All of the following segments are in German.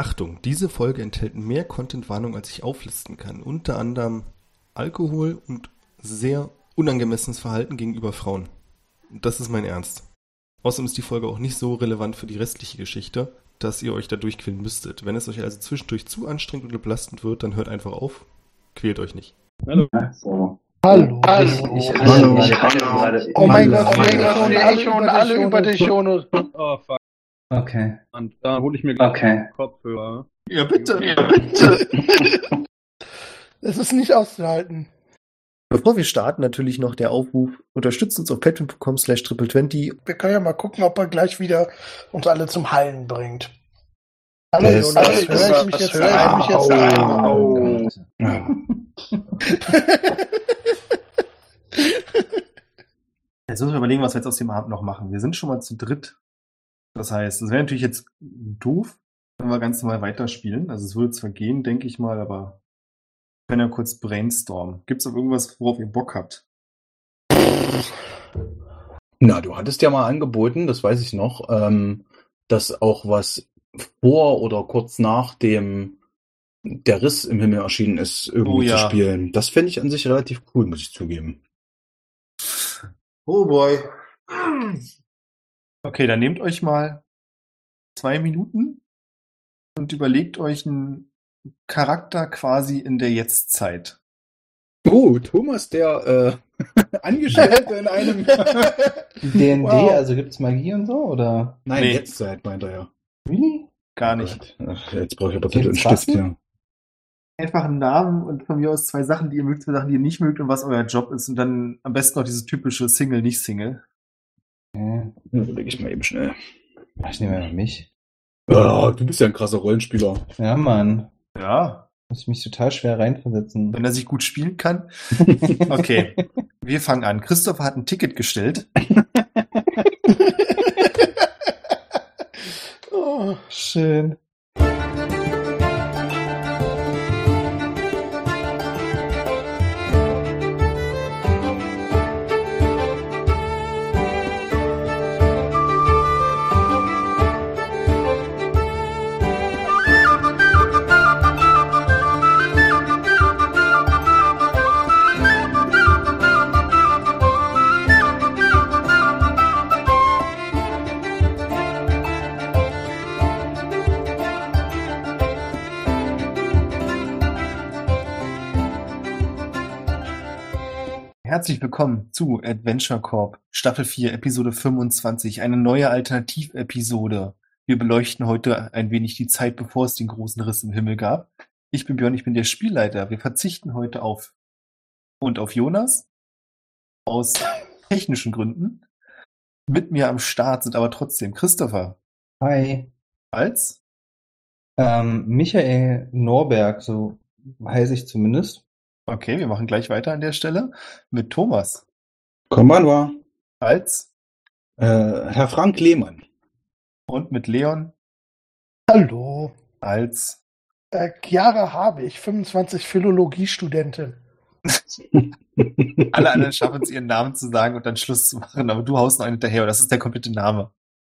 Achtung, diese Folge enthält mehr Contentwarnung, als ich auflisten kann. Unter anderem Alkohol und sehr unangemessenes Verhalten gegenüber Frauen. Das ist mein Ernst. Außerdem ist die Folge auch nicht so relevant für die restliche Geschichte, dass ihr euch da durchquälen müsstet. Wenn es euch also zwischendurch zu anstrengend oder belastend wird, dann hört einfach auf. Quält euch nicht. Hallo. So. Hallo. Hallo. Ich, Hallo. ich, Hallo. oh mein Gott, Oh mein Gott, alle, über die Shownotes. Oh, fuck. Okay. Und da hole ich mir gleich Okay. Kopfhörer. Ja, bitte. Ja, bitte. Es ist nicht auszuhalten. Bevor wir starten, natürlich noch der Aufruf, unterstützt uns auf patreon.com slash triple20. Wir können ja mal gucken, ob er gleich wieder uns alle zum Heilen bringt. Hallo Das- Jonas, das- höre ich mich das- jetzt, höre ich mich jetzt Au. Jetzt müssen wir überlegen, was wir jetzt aus dem Abend noch machen. Wir sind schon mal zu dritt. Das heißt, es wäre natürlich jetzt doof, wenn wir ganz normal weiterspielen. Also es würde zwar gehen, denke ich mal, aber wir können ja kurz brainstormen. Gibt es auch irgendwas, worauf ihr Bock habt? Na, du hattest ja mal angeboten, das weiß ich noch, ähm, dass auch was vor oder kurz nach dem der Riss im Himmel erschienen ist, irgendwie Oh ja. zu spielen. Das fände ich an sich relativ cool, muss ich zugeben. Oh boy. Okay, dann nehmt euch mal zwei Minuten und überlegt euch einen Charakter quasi in der Jetztzeit. Oh, Thomas, der äh, Angestellte in einem. D&D, Wow. also gibt's Magie und so, oder? Nein, Nee. Jetztzeit, meint er ja. Really? Gar nicht. Ach, jetzt brauche ich aber und Gibt's Stift, ja. Einfach einen Namen und von mir aus zwei Sachen, die ihr mögt, zwei Sachen, die ihr nicht mögt und was euer Job ist und dann am besten noch dieses typische Single, nicht Single. Okay. Überlege ich mal eben schnell. Ich nehme mal mich. Ah, du bist ja ein krasser Rollenspieler. Ja, Mann. Ja, Muss ich mich total schwer reinversetzen. wenn er sich gut spielen kann. Okay, wir fangen an. Christopher hat ein Ticket gestellt. oh, Schön. Herzlich willkommen zu Adventure Corp Staffel 4, Episode 25, eine neue Alternativepisode. Wir beleuchten heute ein wenig die Zeit, bevor es den großen Riss im Himmel gab. Ich bin Björn, ich bin der Spielleiter. Wir verzichten heute auf und auf Jonas aus technischen Gründen. Mit mir am Start sind aber trotzdem Christopher Hi. als Ähm, Michael Norberg, so heiße ich zumindest. Okay, wir machen gleich weiter an der Stelle mit Thomas Konbanwa. als Äh, Herr Frank Lehmann. und mit Leon hallo. als Äh, Chiara habe ich, 25 Philologiestudentin. alle anderen schaffen es, ihren Namen zu sagen und dann Schluss zu machen, aber du haust noch einen hinterher das ist der komplette Name.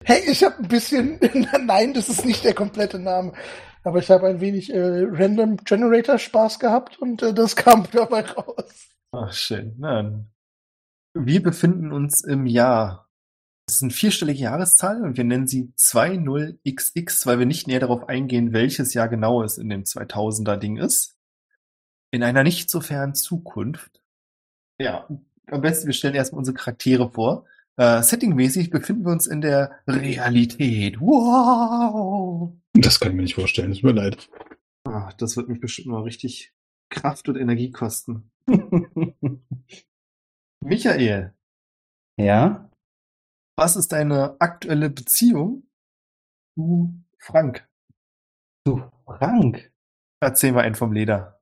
Hey, ich habe ein bisschen, nein, das ist nicht der komplette Name, aber ich habe ein wenig äh, Random Generator Spaß gehabt und äh, das kam dabei raus. Ach, schön. Dann. wir befinden uns im Jahr. Das ist eine vierstellige Jahreszahl und wir nennen sie 20XX, weil wir nicht näher darauf eingehen, welches Jahr genau es in dem 2000er Ding ist. In einer nicht so fernen Zukunft. Ja, am besten wir stellen erstmal unsere Charaktere vor. Äh, settingmäßig befinden wir uns in der Realität. Wow! Das kann ich mir nicht vorstellen, tut mir leid. Ach, das wird mich bestimmt mal richtig Kraft und Energie kosten. Michael, ja? was ist deine aktuelle Beziehung zu Frank? Du, Frank. Erzähl mal einen vom Leder.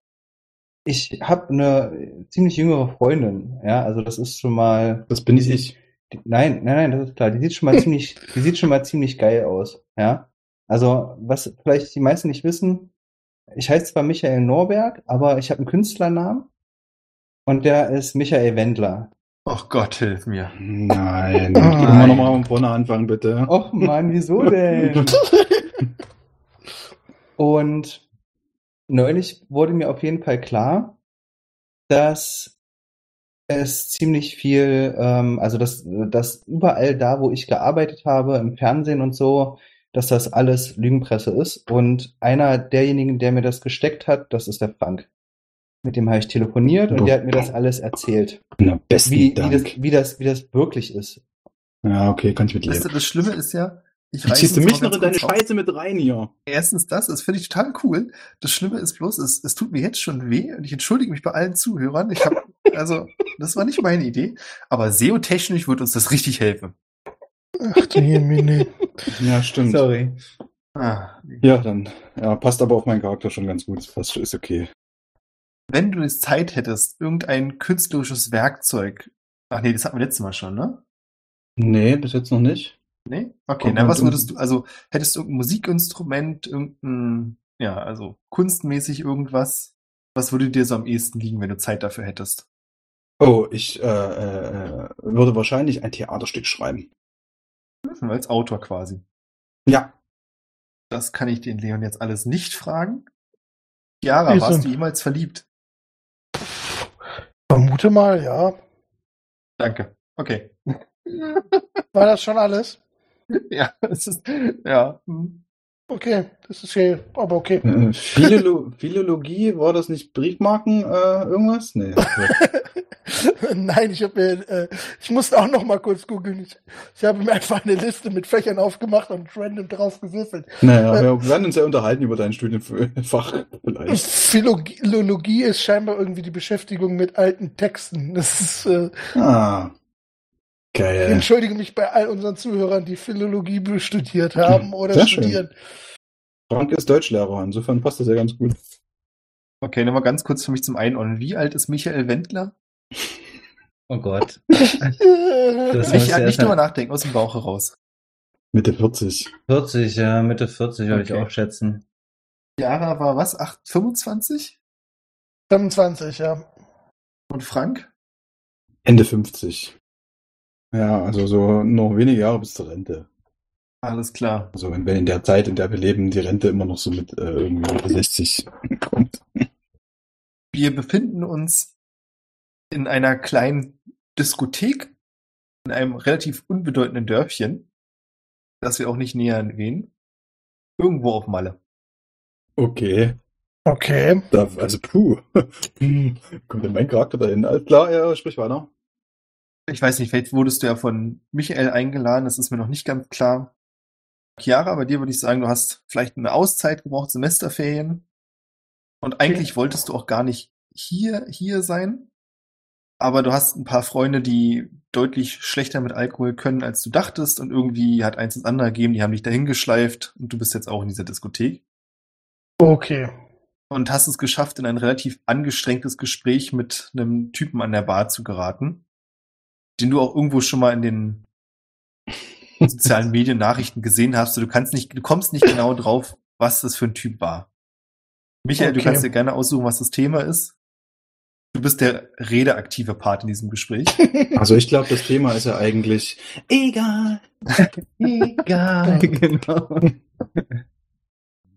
Ich habe eine ziemlich jüngere Freundin, ja, also das ist schon mal. Das bin ich. Die, nein, nein, nein, das ist klar. Die sieht schon mal ziemlich, die sieht schon mal ziemlich geil aus, ja. Also, was vielleicht die meisten nicht wissen, ich heiße zwar Michael Norberg, aber ich habe einen Künstlernamen und der ist Michael Wendler. Ach Gott, hilf mir. Nein. Nein. Können wir nochmal von vorne anfangen, bitte? Och Mann, wieso denn? Und neulich wurde mir auf jeden Fall klar, dass es ziemlich viel, ähm, also dass, dass überall da, wo ich gearbeitet habe, im Fernsehen und so, dass das alles Lügenpresse ist. Und einer derjenigen, der mir das gesteckt hat, das ist der Frank. Mit dem habe ich telefoniert und der hat mir das alles erzählt. Na, besten Wie, wie, Dank. das, wie, das, wie das wirklich ist. ja, okay, kann ich mit Weißt du, das Schlimme ist ja, ich Du reiß ziehst du mich noch in deine. Scheiße mit rein hier. Erstens das, das finde ich total cool. Das Schlimme ist bloß, es, es tut mir jetzt schon weh und ich entschuldige mich bei allen Zuhörern. Ich habe, also, das war nicht meine Idee, aber SEO-technisch wird uns das richtig helfen. Ach du Jemine. Ja, stimmt. Sorry. Ah. Ja, dann ja, passt aber auf meinen Charakter schon ganz gut. Das passt, ist okay. Wenn du jetzt Zeit hättest, irgendein künstlerisches Werkzeug, ach nee, das hatten wir letztes Mal schon, ne? Nee, bis jetzt noch nicht. Nee? Okay, na, was würdest du, also, hättest du irgendein Musikinstrument, irgendein, ja, also, kunstmäßig irgendwas, was würde dir so am ehesten liegen, wenn du Zeit dafür hättest? Oh, ich äh, äh, würde wahrscheinlich ein Theaterstück schreiben. Als Autor quasi. Ja. Das kann ich den Leon jetzt alles nicht fragen. Chiara, Wieso? warst du jemals verliebt? Vermute mal, ja. Danke. Okay. War das schon alles? Ja, es ist, ja. hm. Okay, das ist hier, aber okay. Äh, Philolo Philologie, war das nicht Briefmarken äh, irgendwas? Nee. Nein, ich habe mir, äh, ich musste auch noch mal kurz googeln. Ich, ich habe mir einfach eine Liste mit Fächern aufgemacht und random drauf gewürfelt. naja, wir werden uns ja unterhalten über dein Studienfach vielleicht. Philologie, ist scheinbar irgendwie die Beschäftigung mit alten Texten. Das ist, äh, Ah. ich Geil. entschuldige mich bei all unseren Zuhörern, die Philologie studiert haben oder Sehr schön. studieren. Frank ist Deutschlehrer, insofern passt das ja ganz gut. Okay, nochmal ganz kurz für mich zum Einordnen. Wie alt ist Michael Wendler? Oh Gott. Das Das Nicht, muss nicht drüber mal- nachdenken, aus dem Bauch heraus. Mitte 40. 40, ja, Mitte 40 würde ich auch schätzen. Chiara war was? 8, 25? 25, ja. Und Frank? Ende 50. Ja, also so noch wenige Jahre bis zur Rente. Alles klar. Also wenn in der Zeit, in der wir leben, die Rente immer noch so mit äh, irgendwie Mitte 60 kommt. Wir befinden uns in einer kleinen Diskothek in einem relativ unbedeutenden Dörfchen, das wir auch nicht näher erwähnen. Irgendwo auf Malle. Okay. Okay. Da, also puh. Hm, Kommt denn mein Charakter dahin? Alles klar, ja, sprich weiter. Ich weiß nicht, vielleicht wurdest du ja von Michael eingeladen, das ist mir noch nicht ganz klar. Chiara, bei dir würde ich sagen, du hast vielleicht eine Auszeit gebraucht, Semesterferien. Und eigentlich wolltest du auch gar nicht hier, hier sein. Aber du hast ein paar Freunde, die deutlich schlechter mit Alkohol können, als du dachtest. Und irgendwie hat eins ins andere gegeben, die haben dich dahin geschleift. Und du bist jetzt auch in dieser Diskothek. Okay. Und hast es geschafft, in ein relativ angestrengtes Gespräch mit einem Typen an der Bar zu geraten. Den du auch irgendwo schon mal in den sozialen Medien Nachrichten gesehen hast. Du kannst nicht, du kommst nicht genau drauf, was das für ein Typ war. Michael, du Okay. kannst dir gerne aussuchen, was das Thema ist. Du bist der redeaktive Part in diesem Gespräch. Also ich glaube, das Thema ist ja eigentlich egal. Egal. genau.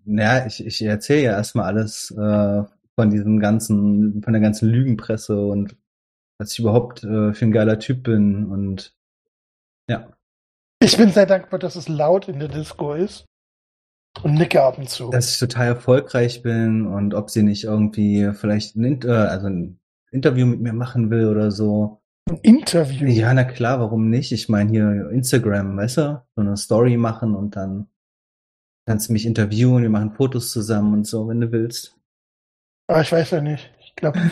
Ja, ich, ich erzähle ja erstmal alles äh, von diesem ganzen, von der ganzen Lügenpresse und was ich überhaupt äh, für ein geiler Typ bin und ja. Ich bin sehr dankbar, dass es laut in der Disco ist. Und nicke ab und zu. Dass ich total erfolgreich bin und ob sie nicht irgendwie vielleicht ein, äh, also ein Interview mit mir machen will oder so. Ein Interview. Ja, na klar, warum nicht? Ich meine hier Instagram, weißt du, so eine Story machen und dann kannst du mich interviewen, wir machen Fotos zusammen und so, wenn du willst. Aber ich weiß ja nicht. Ich glaube,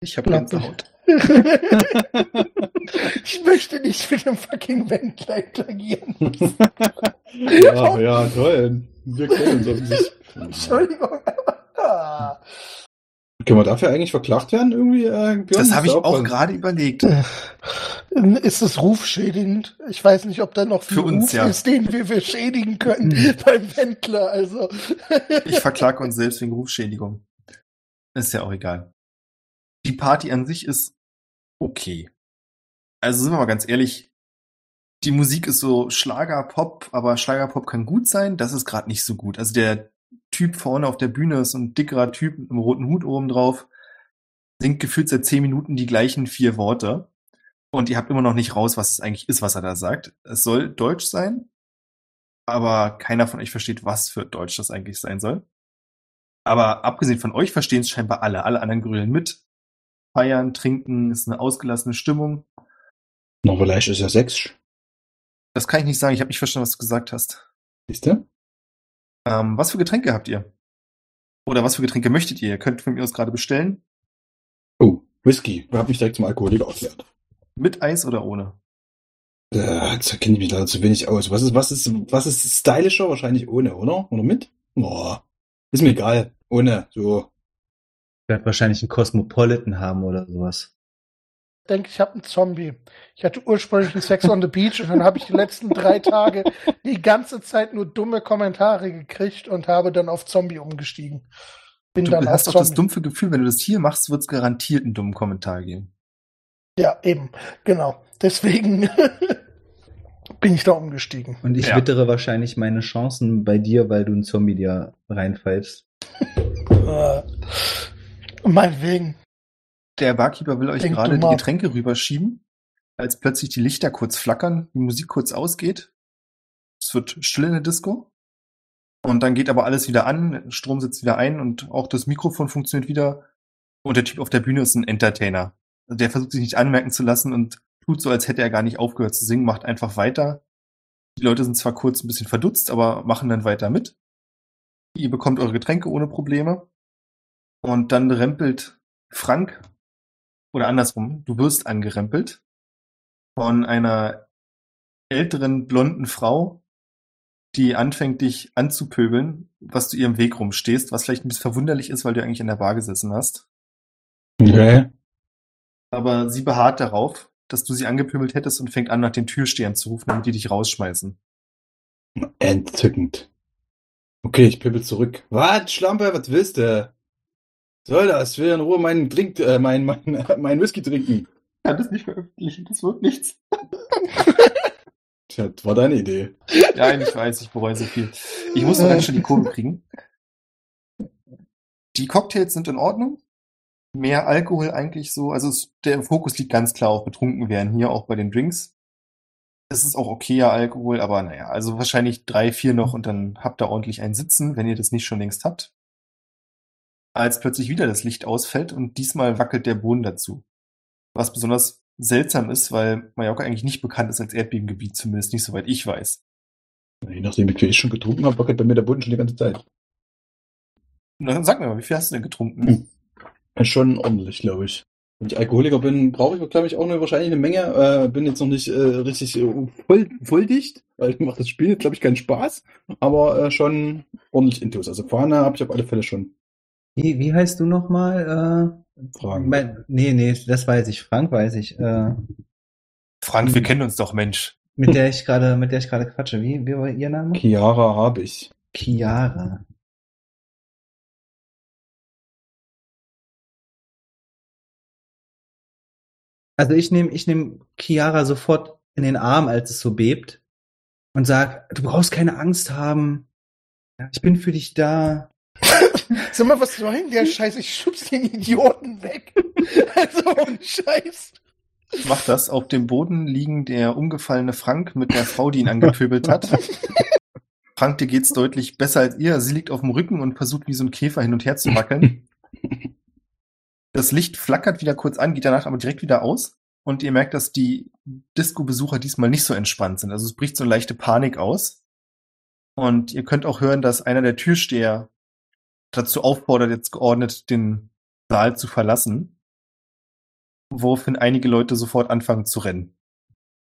Ich habe Glaub Gänsehaut. ich möchte nicht mit dem fucking Wendler interagieren. ja, ja, toll. Wir kennen uns offensichtlich. Entschuldigung. Können wir dafür eigentlich verklagt werden irgendwie? Äh, Björn? Das habe ich auch was? gerade überlegt. Ist es rufschädigend? Ich weiß nicht, ob da noch viel Für uns, Ruf ja. ist, den wir, wir schädigen können beim Wendler. Also. Ich verklage uns selbst wegen Rufschädigung. Ist ja auch egal. Die Party an sich ist okay. Also sind wir mal ganz ehrlich, die Musik ist so Schlager-Pop, aber Schlager-Pop kann gut sein, das ist gerade nicht so gut. Also der Typ vorne auf der Bühne ist, ein dickerer Typ mit einem roten Hut oben drauf, singt gefühlt seit zehn Minuten die gleichen vier Worte. Und ihr habt immer noch nicht raus, was es eigentlich ist, was er da sagt. Es soll Deutsch sein, aber keiner von euch versteht, was für Deutsch das eigentlich sein soll. Aber abgesehen von euch verstehen es scheinbar alle. Alle anderen grölen mit. Feiern, trinken, ist eine ausgelassene Stimmung. Na, vielleicht ist er sächsisch. Das kann ich nicht sagen. Ich habe nicht verstanden, was du gesagt hast. Siehst du? Ähm, was für Getränke habt ihr? Oder was für Getränke möchtet ihr? Ihr könnt von mir aus gerade bestellen. Oh, Whisky. Da hab mich direkt zum Alkoholiker erklärt. Mit Eis oder ohne? Äh, jetzt kenne ich mich da zu wenig aus. Was ist, was ist, was ist stylischer? Wahrscheinlich ohne, oder? Oder mit? Boah. Ist mir egal. Ohne, so. Ich werde wahrscheinlich einen Cosmopolitan haben oder sowas. Ich denke, ich habe einen Zombie. Ich hatte ursprünglich einen Sex on the Beach und dann habe ich die letzten drei Tage die ganze Zeit nur dumme Kommentare gekriegt und habe dann auf Zombie umgestiegen. Bin Du dann hast doch das dumpfe Gefühl, wenn du das hier machst, wird es garantiert einen dummen Kommentar geben. Ja, eben. Genau. Deswegen bin ich da umgestiegen. Und ich Ja. wittere wahrscheinlich meine Chancen bei dir, weil du einen Zombie dir reinpfeifst. Äh, meinetwegen. Der Barkeeper will euch Denk gerade die. Getränke rüberschieben, als plötzlich die Lichter kurz flackern, die Musik kurz ausgeht. Es wird still in der Disco. Und dann geht aber alles wieder an, Strom setzt wieder ein und auch das Mikrofon funktioniert wieder. Und der Typ auf der Bühne ist ein Entertainer. Also Der versucht sich nicht anmerken zu lassen und tut so, als hätte er gar nicht aufgehört zu singen, macht einfach weiter. Die Leute sind zwar kurz ein bisschen verdutzt, aber machen dann weiter mit. Ihr bekommt eure Getränke ohne Probleme. Und dann rempelt Frank, oder andersrum, du wirst angerempelt von einer älteren blonden Frau, die anfängt dich anzupöbeln, was du ihr im Weg rumstehst, was vielleicht ein bisschen verwunderlich ist, weil du eigentlich in der Bar gesessen hast. Okay. Aber sie beharrt darauf, dass du sie angepöbelt hättest und fängt an, nach den Türstehern zu rufen, damit die dich rausschmeißen. Entzückend. Okay, ich pippel zurück. Was, Schlampe, was willst du? Soll das? Ich will in Ruhe meinen Drink, äh, mein, mein, mein Whisky trinken. Ich kann das nicht veröffentlichen, das wird nichts. Tja, das war deine Idee. Ja, ich weiß, ich bereue so viel. Ich muss noch ganz schön die Kurve kriegen. Die Cocktails sind in Ordnung. Mehr Alkohol eigentlich so. Also es, der Fokus liegt ganz klar auf betrunken werden hier, auch bei den Drinks. Es ist auch okayer Alkohol, aber naja, also wahrscheinlich drei, vier noch und dann habt ihr ordentlich einen Sitzen, wenn ihr das nicht schon längst habt. Als plötzlich wieder das Licht ausfällt und diesmal wackelt der Boden dazu. Was besonders seltsam ist, weil Mallorca eigentlich nicht bekannt ist als Erdbebengebiet, zumindest nicht soweit ich weiß. Je nachdem, wie viel ich schon getrunken habe, wackelt bei mir der Boden schon die ganze Zeit. Na, dann sag mir mal, wie viel hast du denn getrunken? Hm. Schon ordentlich, glaube ich. Wenn ich Alkoholiker bin, brauche ich, glaube ich, auch eine, wahrscheinlich eine Menge. Äh, bin jetzt noch nicht äh, richtig äh, voll, voll dicht, weil macht das Spiel, glaube ich, keinen Spaß. Aber äh, schon ordentlich Intus. Also Fahne habe ich auf alle Fälle schon. Wie, wie heißt du nochmal? Äh, Fragen. mein, nee, nee, das weiß ich. Frank weiß ich. Äh, Frank, wir kennen uns doch, Mensch. mit der ich gerade, mit der ich gerade quatsche. Wie, wie war ihr Name? Chiara habe ich. Chiara. Also ich nehme ich nehm Chiara sofort in den Arm, als es so bebt und sag, du brauchst keine Angst haben. Ich bin für dich da. Sag mal, was soll denn der Scheiß? Ich schubs den Idioten weg. Also, ohne Scheiß. Macht das. Auf dem Boden liegen der umgefallene Frank mit der Frau, die ihn angepöbelt hat. Frank, dir geht's deutlich besser als ihr. Sie liegt auf dem Rücken und versucht wie so ein Käfer hin und her zu wackeln. Das Licht flackert wieder kurz an, geht danach aber direkt wieder aus. Und ihr merkt, dass die Disco-Besucher diesmal nicht so entspannt sind. Also es bricht so eine leichte Panik aus. Und ihr könnt auch hören, dass einer der Türsteher dazu auffordert, jetzt geordnet den Saal zu verlassen. Woraufhin einige Leute sofort anfangen zu rennen.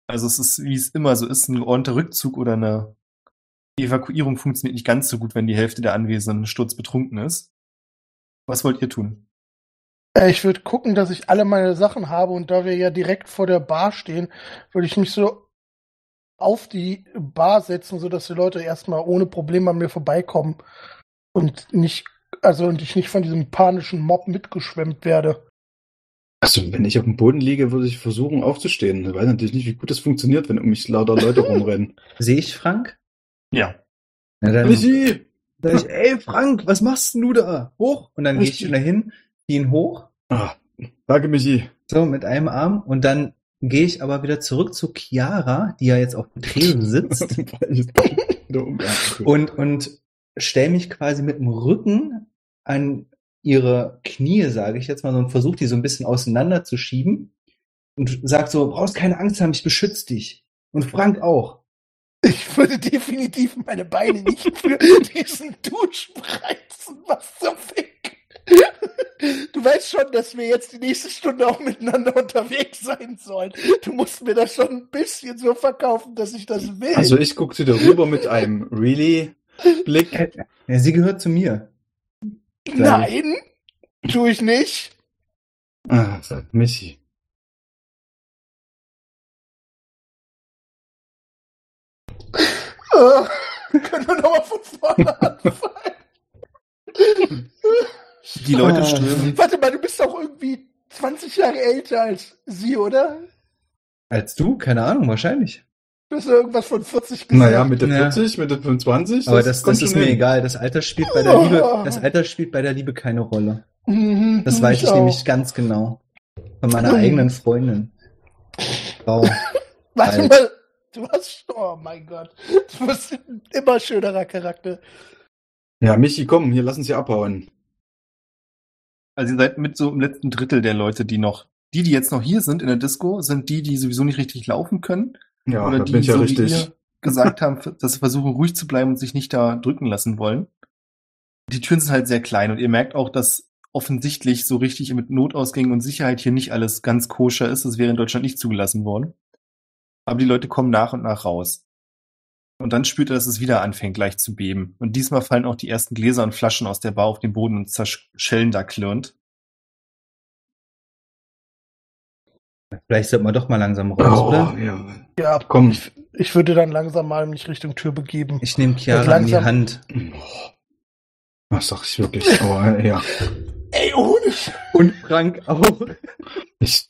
Also es ist, wie es immer so ist, ein geordneter Rückzug oder eine Evakuierung funktioniert nicht ganz so gut, wenn die Hälfte der Anwesenden sturzbetrunken ist. Was wollt ihr tun? Äh, Ich würde gucken, dass ich alle meine Sachen habe und da wir ja direkt vor der Bar stehen, würde ich mich so auf die Bar setzen, sodass die Leute erstmal ohne Probleme an mir vorbeikommen und nicht, also und ich nicht von diesem panischen Mob mitgeschwemmt werde. Also, wenn ich auf dem Boden liege, würde ich versuchen aufzustehen. Ich weiß natürlich nicht, wie gut das funktioniert, wenn um mich lauter Leute rumrennen. Sehe ich Frank? Ja. Na dann, Michi! Sag ich, ey Frank, was machst denn du da? Hoch. Und dann gehe ich dahin, zieh ihn hoch, Ah, danke, Michi. so mit einem Arm. Und dann gehe ich aber wieder zurück zu Chiara, die ja jetzt auf dem Tresen sitzt. Und, und stell mich quasi mit dem Rücken an ihre Knie, sage ich jetzt mal, so, und versuche die so ein bisschen auseinander zu schieben und sag so, brauchst keine Angst haben, ich beschütze dich. Und Frank auch. Ich würde definitiv meine Beine nicht für diesen Dusch reizen. Was zum Fick? Du weißt schon, dass wir jetzt die nächste Stunde auch miteinander unterwegs sein sollen. Du musst mir das schon ein bisschen so verkaufen, dass ich das will. Also ich gucke dir rüber mit einem really Blick. Ja, sie gehört zu mir. Nein, tue ich nicht. Ah, Michi. Äh, können wir nochmal von vorne anfangen? Die Leute Ah. strömen. Warte mal, du bist doch irgendwie 20 Jahre älter als sie, oder? Als du? Keine Ahnung, wahrscheinlich. Du hast irgendwas von 40 gesagt. Naja, Mitte Ja. 40, Mitte 25. Aber das, kommt das ist mir hin. egal. Das Alter spielt bei der Liebe, das Alter spielt bei der Liebe keine Rolle. Mhm, Das weiß ich auch. nämlich ganz genau. Von meiner eigenen Freundin. Frau. Warte mal, du hast. Oh mein Gott. Du bist ein immer schönerer Charakter. Ja, Michi, komm, hier lass uns hier abhauen. Also ihr seid mit so im letzten Drittel der Leute, die noch, die, die jetzt noch hier sind in der Disco, sind die, die sowieso nicht richtig laufen können. Ja, oder die, bin ich ja so wie richtig. gesagt haben, dass sie versuchen, ruhig zu bleiben und sich nicht da drücken lassen wollen. Die Türen sind halt sehr klein und ihr merkt auch, dass offensichtlich so richtig mit Notausgängen und Sicherheit hier nicht alles ganz koscher ist. Das wäre in Deutschland nicht zugelassen worden. Aber die Leute kommen nach und nach raus. Und dann spürt er, dass es wieder anfängt, gleich zu beben. Und diesmal fallen auch die ersten Gläser und Flaschen aus der Bar auf den Boden und zerschellen da klirrend. Vielleicht sollte man doch mal langsam raus, Oh, oder? ja. Ja, Komm. ich, ich würde dann langsam mal mich Richtung Tür begeben. Ich nehme Chiara in die. Hand. Was sag ich wirklich? Aber ja. Ey, ohne Sch Und Frank auch. Ich,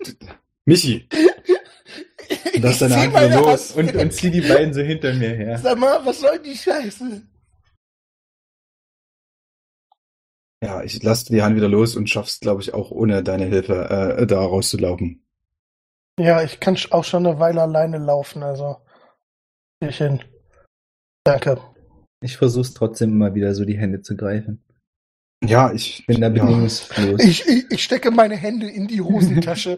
Michi, Lass deine Hand los. Und, und zieh die beiden so hinter mir her. Sag mal, was soll die Scheiße? ja, ich lasse die Hand wieder los und schaff's, glaube ich, auch ohne deine Hilfe äh, da rauszulaufen. Ja, ich kann auch schon eine Weile alleine laufen, also. Ich hin. Danke. Ich versuch's trotzdem immer wieder so die Hände zu greifen. Ja, ich Bin da ja. bedingungslos. Ich, ich, ich stecke meine Hände in die Hosentasche.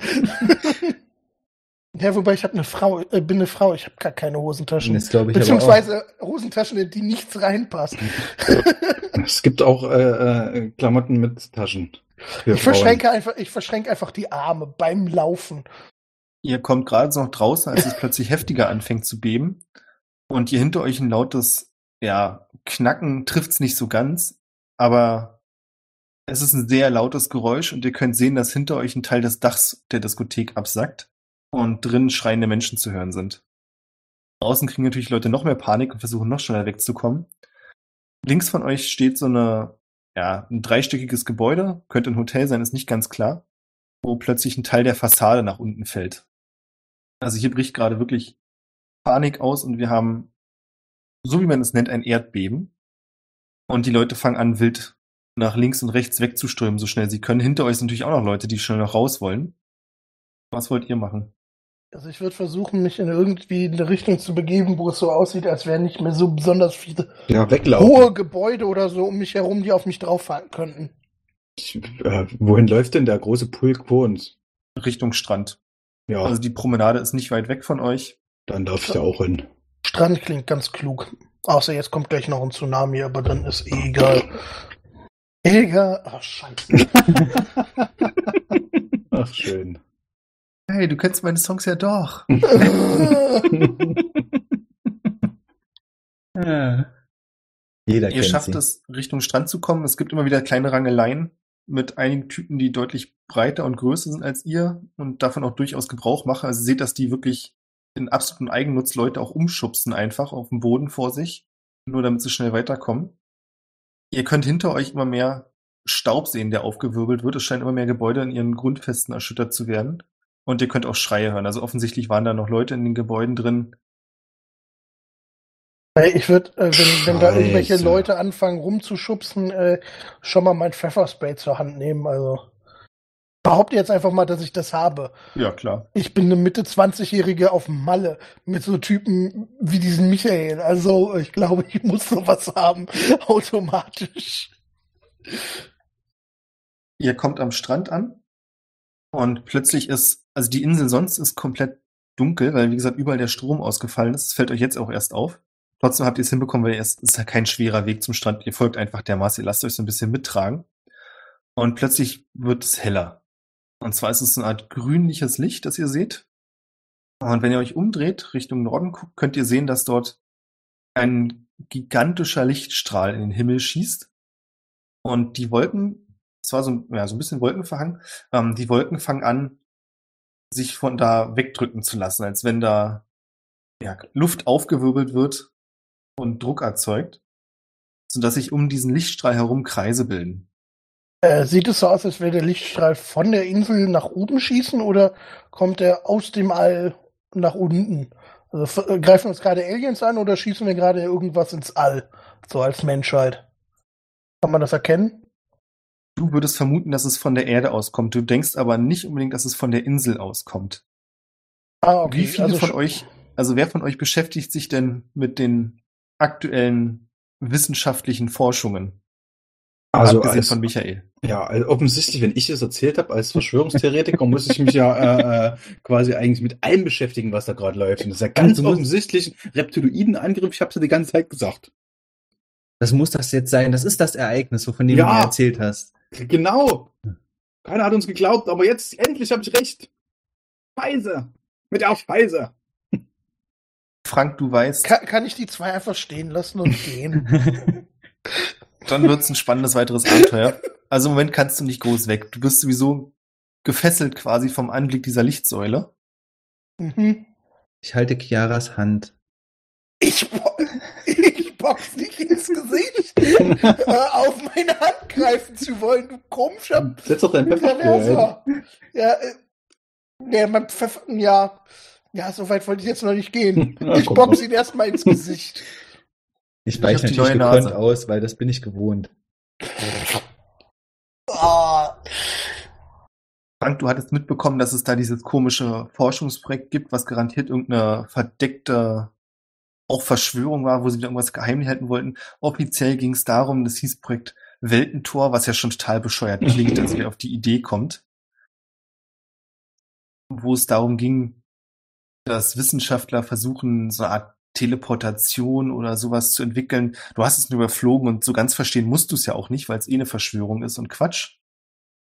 ja, wobei ich habe eine Frau, äh, bin eine Frau, ich habe gar keine Hosentaschen. Das glaube ich. Beziehungsweise Hosentaschen, in die nichts reinpasst. Es gibt auch äh, äh, Klamotten mit Taschen. Ich Frauen. verschränke einfach, ich verschränke einfach die Arme beim Laufen. Ihr kommt gerade noch draußen, als es plötzlich heftiger anfängt zu beben. Und ihr hinter euch ein lautes, ja, Knacken trifft's nicht so ganz, aber es ist ein sehr lautes Geräusch und ihr könnt sehen, dass hinter euch ein Teil des Dachs der Diskothek absackt und drin schreiende Menschen zu hören sind. Draußen kriegen natürlich Leute noch mehr Panik und versuchen noch schneller wegzukommen. Links von euch steht so eine, ja, ein dreistöckiges Gebäude, könnte ein Hotel sein, ist nicht ganz klar, wo plötzlich ein Teil der Fassade nach unten fällt. Also hier bricht gerade wirklich Panik aus und wir haben, so wie man es nennt, ein Erdbeben. Und die Leute fangen an, wild nach links und rechts wegzuströmen, so schnell sie können. Hinter euch sind natürlich auch noch Leute, die schnell noch raus wollen. Was wollt ihr machen? Also ich würde versuchen, mich in irgendwie in eine Richtung zu begeben, wo es so aussieht, als wären nicht mehr so besonders viele Ja, weglaufen. hohe Gebäude oder so um mich herum, die auf mich drauf fahren könnten. Ich, äh, wohin läuft denn der große Pulk vor uns? Richtung Strand. Ja, Also die Promenade ist nicht weit weg von euch. dann darf ich da auch hin. Strand klingt ganz klug. Außer jetzt kommt gleich noch ein Tsunami, aber dann ist eh egal. Egal. Ach, scheiße. Ach, schön. Hey, du kennst meine Songs ja doch. Ah. Jeder Ihr kennt schafft sie. es, Richtung Strand zu kommen. Es gibt immer wieder kleine Rangeleien mit einigen Typen, die deutlich breiter und größer sind als ihr und davon auch durchaus Gebrauch machen. Also seht, dass die wirklich in absoluten Eigennutz Leute auch umschubsen einfach auf dem Boden vor sich, nur damit sie schnell weiterkommen. Ihr könnt hinter euch immer mehr Staub sehen, der aufgewirbelt wird. Es scheinen immer mehr Gebäude in ihren Grundfesten erschüttert zu werden. Und ihr könnt auch Schreie hören. Also offensichtlich waren da noch Leute in den Gebäuden drin. Ich würde, äh, wenn, wenn da irgendwelche. Leute anfangen rumzuschubsen, äh, schon mal mein Pfefferspray zur Hand nehmen. Also behaupte jetzt einfach mal, dass ich das habe. Ja, klar. Ich bin eine Mitte 20-Jährige auf Malle mit so Typen wie diesen Michael. Also ich glaube, ich muss sowas haben, automatisch. Ihr kommt am Strand an und plötzlich ist, also die Insel sonst ist komplett dunkel, weil wie gesagt überall der Strom ausgefallen ist. Das fällt euch jetzt auch erst auf. Trotzdem habt ihr es hinbekommen, weil es ist ja kein schwerer Weg zum Strand. Ihr folgt einfach der Masse, ihr lasst euch so ein bisschen mittragen. Und plötzlich wird es heller. Und zwar ist es eine Art grünliches Licht, das ihr seht. Und wenn ihr euch umdreht, Richtung Norden guckt, könnt ihr sehen, dass dort ein gigantischer Lichtstrahl in den Himmel schießt. Und die Wolken, es war so, ja, so ein bisschen Wolkenverhang, ähm, die Wolken fangen an, sich von da wegdrücken zu lassen, als wenn da ja, Luft aufgewirbelt wird und Druck erzeugt, sodass sich um diesen Lichtstrahl herum Kreise bilden. Äh, sieht es so aus, als würde der Lichtstrahl von der Insel nach oben schießen oder kommt er aus dem All nach unten? Also äh, greifen uns gerade Aliens an oder schießen wir gerade irgendwas ins All? So als Menschheit. Kann man das erkennen? Du würdest vermuten, dass es von der Erde auskommt. Du denkst aber nicht unbedingt, dass es von der Insel auskommt. Ah, okay. Wie viele also von euch, also wer von euch beschäftigt sich denn mit den aktuellen wissenschaftlichen Forschungen? Also Abgesehen als, von Michael. ja, also offensichtlich, wenn ich es erzählt habe als Verschwörungstheoretiker, muss ich mich ja äh, äh, quasi eigentlich mit allem beschäftigen, was da gerade läuft. Und das ist ja ganz Also offensichtlich ein Reptiloidenangriff. Ich habe es ja die ganze Zeit gesagt. Das muss das jetzt sein. Das ist das Ereignis, von dem Ja. du mir erzählt hast. Genau. Keiner hat uns geglaubt, aber jetzt endlich habe ich recht. Scheiße. Mit der Scheiße. Frank, du weißt, Kann, kann ich die zwei einfach stehen lassen und gehen? dann wird's ein spannendes weiteres Abenteuer. Also im Moment kannst du nicht groß weg. Du bist sowieso gefesselt quasi vom Anblick dieser Lichtsäule. mhm. Ich halte Chiaras Hand. Ich, bo ich box nicht ins Gesicht, äh, auf meine Hand greifen zu wollen, du komischer Setz doch dein Pfefferspray Perverser. Ja, äh, nee, mein Pfeffer, ja, ja, so weit wollte ich jetzt noch nicht gehen. Ja, Ich box ihn erstmal ins Gesicht. Ich Ich weiche natürlich neue gekonnt Nase. aus, weil das bin ich gewohnt. Ah, Frank, du hattest mitbekommen, dass es da dieses komische Forschungsprojekt gibt, was garantiert irgendeine verdeckte auch Verschwörung war, wo sie wieder irgendwas geheim halten wollten. Offiziell ging es darum, das hieß Projekt Weltentor, was ja schon total bescheuert klingt, als wer auf die Idee kommt. Wo es darum ging, dass Wissenschaftler versuchen, so eine Art Teleportation oder sowas zu entwickeln. Du hast es nur überflogen und so ganz verstehen musst du es ja auch nicht, weil es eh eine Verschwörung ist und Quatsch.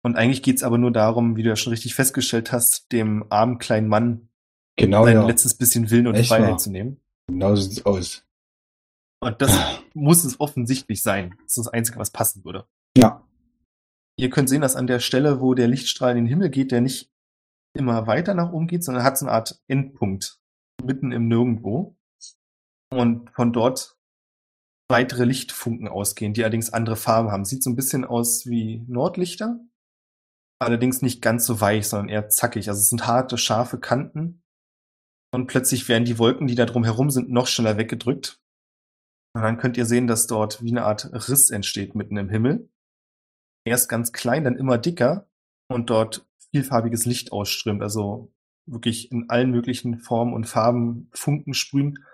Und eigentlich geht's aber nur darum, wie du ja schon richtig festgestellt hast, dem armen kleinen Mann Genau, sein ja. letztes bisschen Willen und Echt Freiheit wahr. zu nehmen. Genau so sieht's aus. Und das muss es offensichtlich sein. Das ist das Einzige, was passen würde. Ja. Ihr könnt sehen, dass an der Stelle, wo der Lichtstrahl in den Himmel geht, der nicht immer weiter nach oben geht, sondern hat so eine Art Endpunkt mitten im Nirgendwo. Und von dort weitere Lichtfunken ausgehen, die allerdings andere Farben haben. Sieht so ein bisschen aus wie Nordlichter, allerdings nicht ganz so weich, sondern eher zackig. Also es sind harte, scharfe Kanten. Und plötzlich werden die Wolken, die da drum herum sind, noch schneller weggedrückt. Und dann könnt ihr sehen, dass dort wie eine Art Riss entsteht mitten im Himmel. Erst ganz klein, dann immer dicker und dort vielfarbiges Licht ausströmt, also wirklich in allen möglichen Formen und Farben Funken sprühen.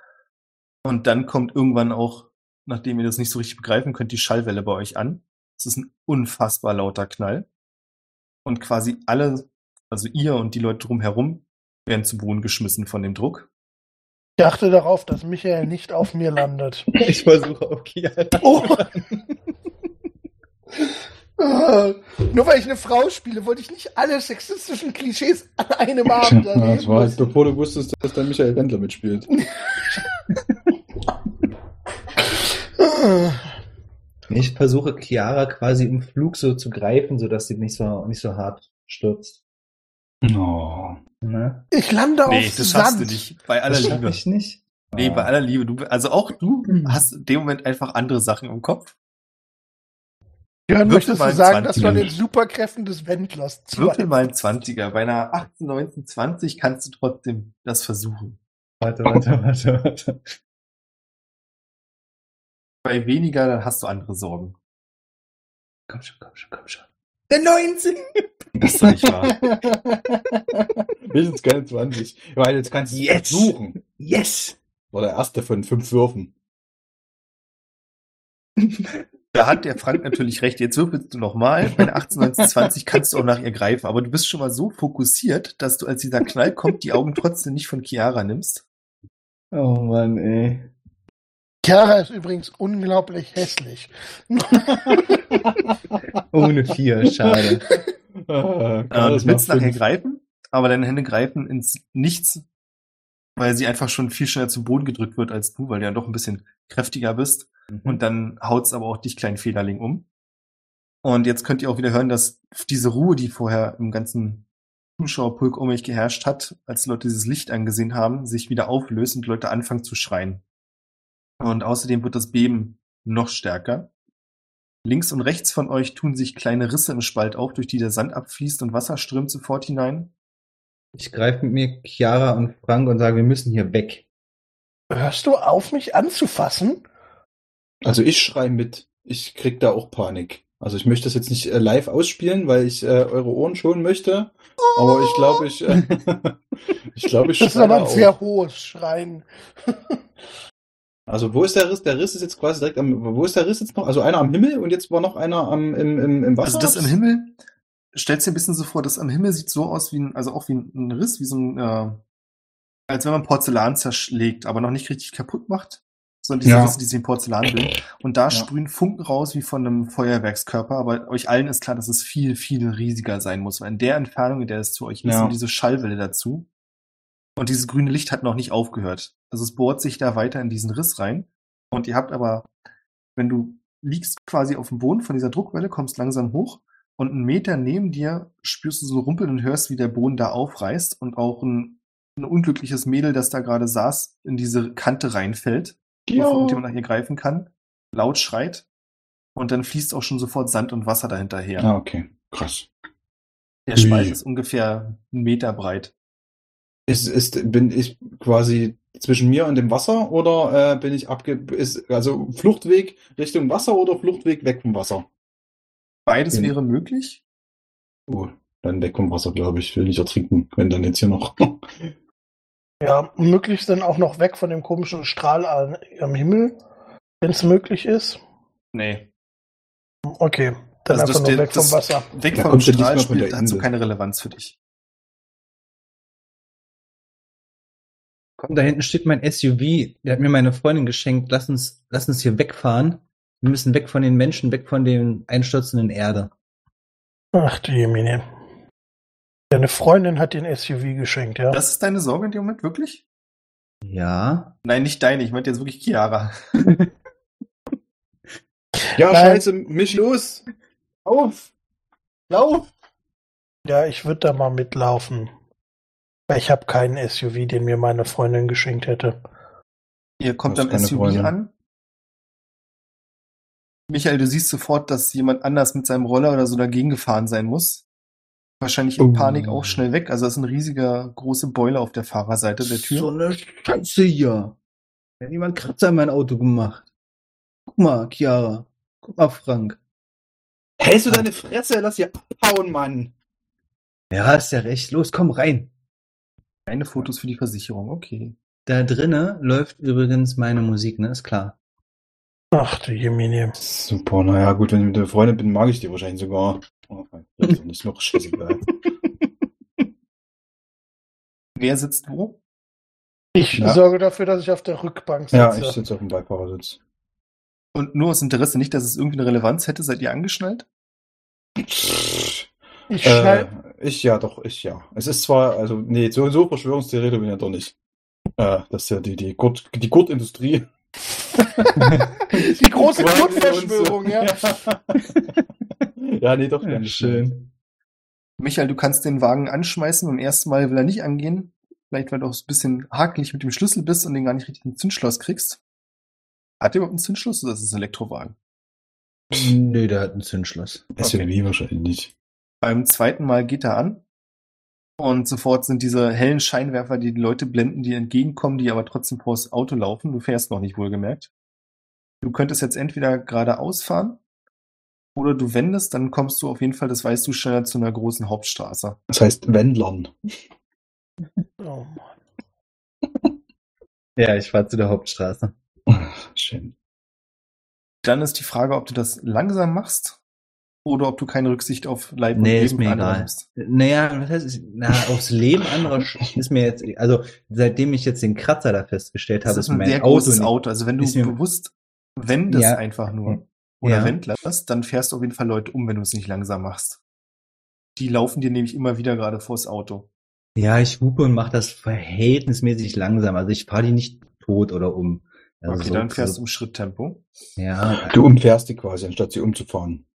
Und dann kommt irgendwann auch, nachdem ihr das nicht so richtig begreifen könnt, die Schallwelle bei euch an. Es ist ein unfassbar lauter Knall. Und quasi alle, also ihr und die Leute drumherum, werden zu Boden geschmissen von dem Druck. ich achte darauf, dass Michael nicht auf mir landet. Ich versuche auf Chiara. Oh. Nur weil ich eine Frau spiele, wollte ich nicht alle sexistischen Klischees an einem Abend Ja, das erleben war halt, bevor du wusstest, dass da Michael Wendler mitspielt. Ich versuche Chiara quasi im Flug so zu greifen, sodass sie nicht so, nicht so hart stürzt. Oh. Ne? Ich lande Nee, auf das Sand. du nicht. Bei aller Das Liebe. ich nicht. Nee, bei Ah. aller Liebe. Du, also auch du Mhm. hast in dem Moment einfach andere Sachen im Kopf. Jörn, möchtest mal du sagen, dass du an 20er. den Superkräften des Wendlers Würfel mal zweifelst? 20er. Bei einer 18, 19, 20 kannst du trotzdem das versuchen. Warte, warte, warte, warte. Bei weniger, dann hast du andere Sorgen. Komm schon, komm schon, komm schon. Der 19! Das ist doch nicht wahr. Wenigstens keine 20. Weil jetzt kannst du es Yes! suchen. Yes! War der erste von fünf Würfen. Da hat der Frank natürlich recht. Jetzt würfelst du nochmal. Bei der 18, 19, 20 kannst du auch nach ihr greifen. Aber du bist schon mal so fokussiert, dass du, als dieser Knall kommt, die Augen trotzdem nicht von Chiara nimmst. Oh Mann, ey. Chiara ist übrigens unglaublich hässlich. Ohne vier, schade. Ah, Äh, das du willst nachher fünf. greifen, aber deine Hände greifen ins Nichts, weil sie einfach schon viel schneller zu Boden gedrückt wird als du, weil du ja doch ein bisschen kräftiger bist. Und dann haut's aber auch dich, kleinen Federling, um. Und jetzt könnt ihr auch wieder hören, dass diese Ruhe, die vorher im ganzen Zuschauerpulk um mich geherrscht hat, als die Leute dieses Licht angesehen haben, sich wieder auflöst und Leute anfangen zu schreien. Und außerdem wird das Beben noch stärker. Links und rechts von euch tun sich kleine Risse im Spalt auf, durch die der Sand abfließt und Wasser strömt sofort hinein. Ich greife mit mir Chiara und Frank und sage, wir müssen hier weg. Hörst du auf, mich anzufassen? Also ich schrei mit. Ich krieg da auch Panik. Also ich möchte das jetzt nicht äh, live ausspielen, weil ich äh, eure Ohren schonen möchte. Aber ich glaube, ich, äh, ich glaube, ich Das ist aber ein auch. sehr hohes Schreien. Also wo ist der Riss? Der Riss ist jetzt quasi direkt am, wo ist der Riss jetzt noch? Also einer am Himmel und jetzt war noch einer am, im, im, im Wasser. Also das im Himmel, stellst dir ein bisschen so vor, das am Himmel sieht so aus wie ein, also auch wie ein Riss, wie so ein, äh, als wenn man Porzellan zerschlägt, aber noch nicht richtig kaputt macht, sondern diese Ja. Risse, die sich in Porzellan bilden. Und da Ja. sprühen Funken raus wie von einem Feuerwerkskörper, aber euch allen ist klar, dass es viel, viel riesiger sein muss, weil in der Entfernung, in der es zu euch ist, Ja. und diese Schallwelle dazu. Und dieses grüne Licht hat noch nicht aufgehört. Also es bohrt sich da weiter in diesen Riss rein. Und ihr habt aber, wenn du liegst quasi auf dem Boden von dieser Druckwelle, kommst langsam hoch und einen Meter neben dir spürst du so rumpeln und hörst, wie der Boden da aufreißt und auch ein, ein unglückliches Mädel, das da gerade saß, in diese Kante reinfällt, bevor irgendjemand nach ihr greifen kann, laut schreit und dann fließt auch schon sofort Sand und Wasser dahinter her. Ah, okay. Krass. Der Spalt Ui. ist ungefähr einen Meter breit. Ist, ist, bin ich quasi zwischen mir und dem Wasser oder äh, bin ich abge ist also Fluchtweg Richtung Wasser oder Fluchtweg weg vom Wasser? Beides Genau. wäre möglich. Oh, dann weg vom Wasser, glaube ich. Will nicht ertrinken, wenn dann jetzt hier noch. Ja, möglichst dann auch noch weg von dem komischen Strahl am Himmel, wenn es möglich ist. Nee. Okay, dann Also das- einfach nur weg vom Wasser. Weg vom Strahl spielt, der hat so Insel. keine Relevanz für dich. Komm, da hinten steht mein SUV. Der hat mir meine Freundin geschenkt. Lass uns, lass uns hier wegfahren. Wir müssen weg von den Menschen, weg von den einstürzenden Erde. Ach du Jemine. Deine Freundin hat den SUV geschenkt, ja? Das ist deine Sorge in dem Moment, wirklich? Ja. Nein, nicht deine, ich meinte jetzt wirklich Chiara. ja, Nein. scheiße, mich los! Auf! Lauf! Ja, ich würde da mal mitlaufen. Ich habe keinen SUV, den mir meine Freundin geschenkt hätte. Ihr kommt am SUV Freundin. an. Michael, du siehst sofort, dass jemand anders mit seinem Roller oder so dagegen gefahren sein muss. Wahrscheinlich in Oh. Panik auch schnell weg. Also es ist ein riesiger, große Beule auf der Fahrerseite der Tür. So eine Scheiße hier. Hat jemand Kratzer in mein Auto gemacht. Guck mal, Chiara. Guck mal, Frank. Hältst du deine Fresse? Lass hier abhauen, Mann! Ja, hast ja recht. Los, komm rein. Keine Fotos für die Versicherung, okay. Da drinne läuft übrigens meine Musik, ne? Ist klar. Ach du Jemine. Super, naja, gut, wenn ich mit der Freundin bin, mag ich die wahrscheinlich sogar. Oh, das ist nicht noch scheißegal. Wer sitzt wo? Ich Ja. sorge dafür, dass ich auf der Rückbank sitze. ja, ich sitze auf dem Beifahrersitz. Und nur aus Interesse, nicht, dass es irgendwie eine Relevanz hätte, seid ihr angeschnallt? ich schnall, Äh, ich ja, doch, ich ja. Es ist zwar, also, nee, so, so Verschwörungstheoretiker bin ich ja doch nicht. Äh, das ist ja die, die Gurt, die Gurtindustrie. die große Grundverschwörung, ja. ja, nee, doch, Ja, schön. Michael, du kannst den Wagen anschmeißen. Beim ersten Mal will er nicht angehen. Vielleicht, weil du auch so ein bisschen hakelig mit dem Schlüssel bist und den gar nicht richtig ein Zündschloss kriegst. Hat der überhaupt einen Zündschloss oder ist es ein Elektrowagen? Nö, der hat ein Zündschloss. SUV wahrscheinlich nicht. Beim zweiten Mal geht er an. Und sofort sind diese hellen Scheinwerfer, die die Leute blenden, die entgegenkommen, die aber trotzdem vors Auto laufen. Du fährst noch nicht wohlgemerkt. Du könntest jetzt entweder geradeaus fahren oder du wendest, dann kommst du auf jeden Fall, das weißt du, schneller zu einer großen Hauptstraße. Das heißt Wendlern. Oh Mann. Ja, ich fahre zu der Hauptstraße. Schön. Dann ist die Frage, ob du das langsam machst oder ob du keine Rücksicht auf Leib und Nee, Leben ist mir egal. nimmst. Naja, was heißt, na, aufs Leben anderer ist mir jetzt, also seitdem ich jetzt den Kratzer da festgestellt Das habe, ist ein sehr Auto großes Auto. Also wenn du ist mir- bewusst wendest Ja. einfach nur oder Ja. wendlerst, dann fährst du auf jeden Fall Leute um, wenn du es nicht langsam machst. Die laufen dir nämlich immer wieder gerade vors Auto. Ja, ich hupe und mache das verhältnismäßig langsam. Also ich fahre die nicht tot oder um. Also Okay, so- dann fährst so- du im Schritttempo. Ja, Du umfährst die quasi, anstatt sie umzufahren.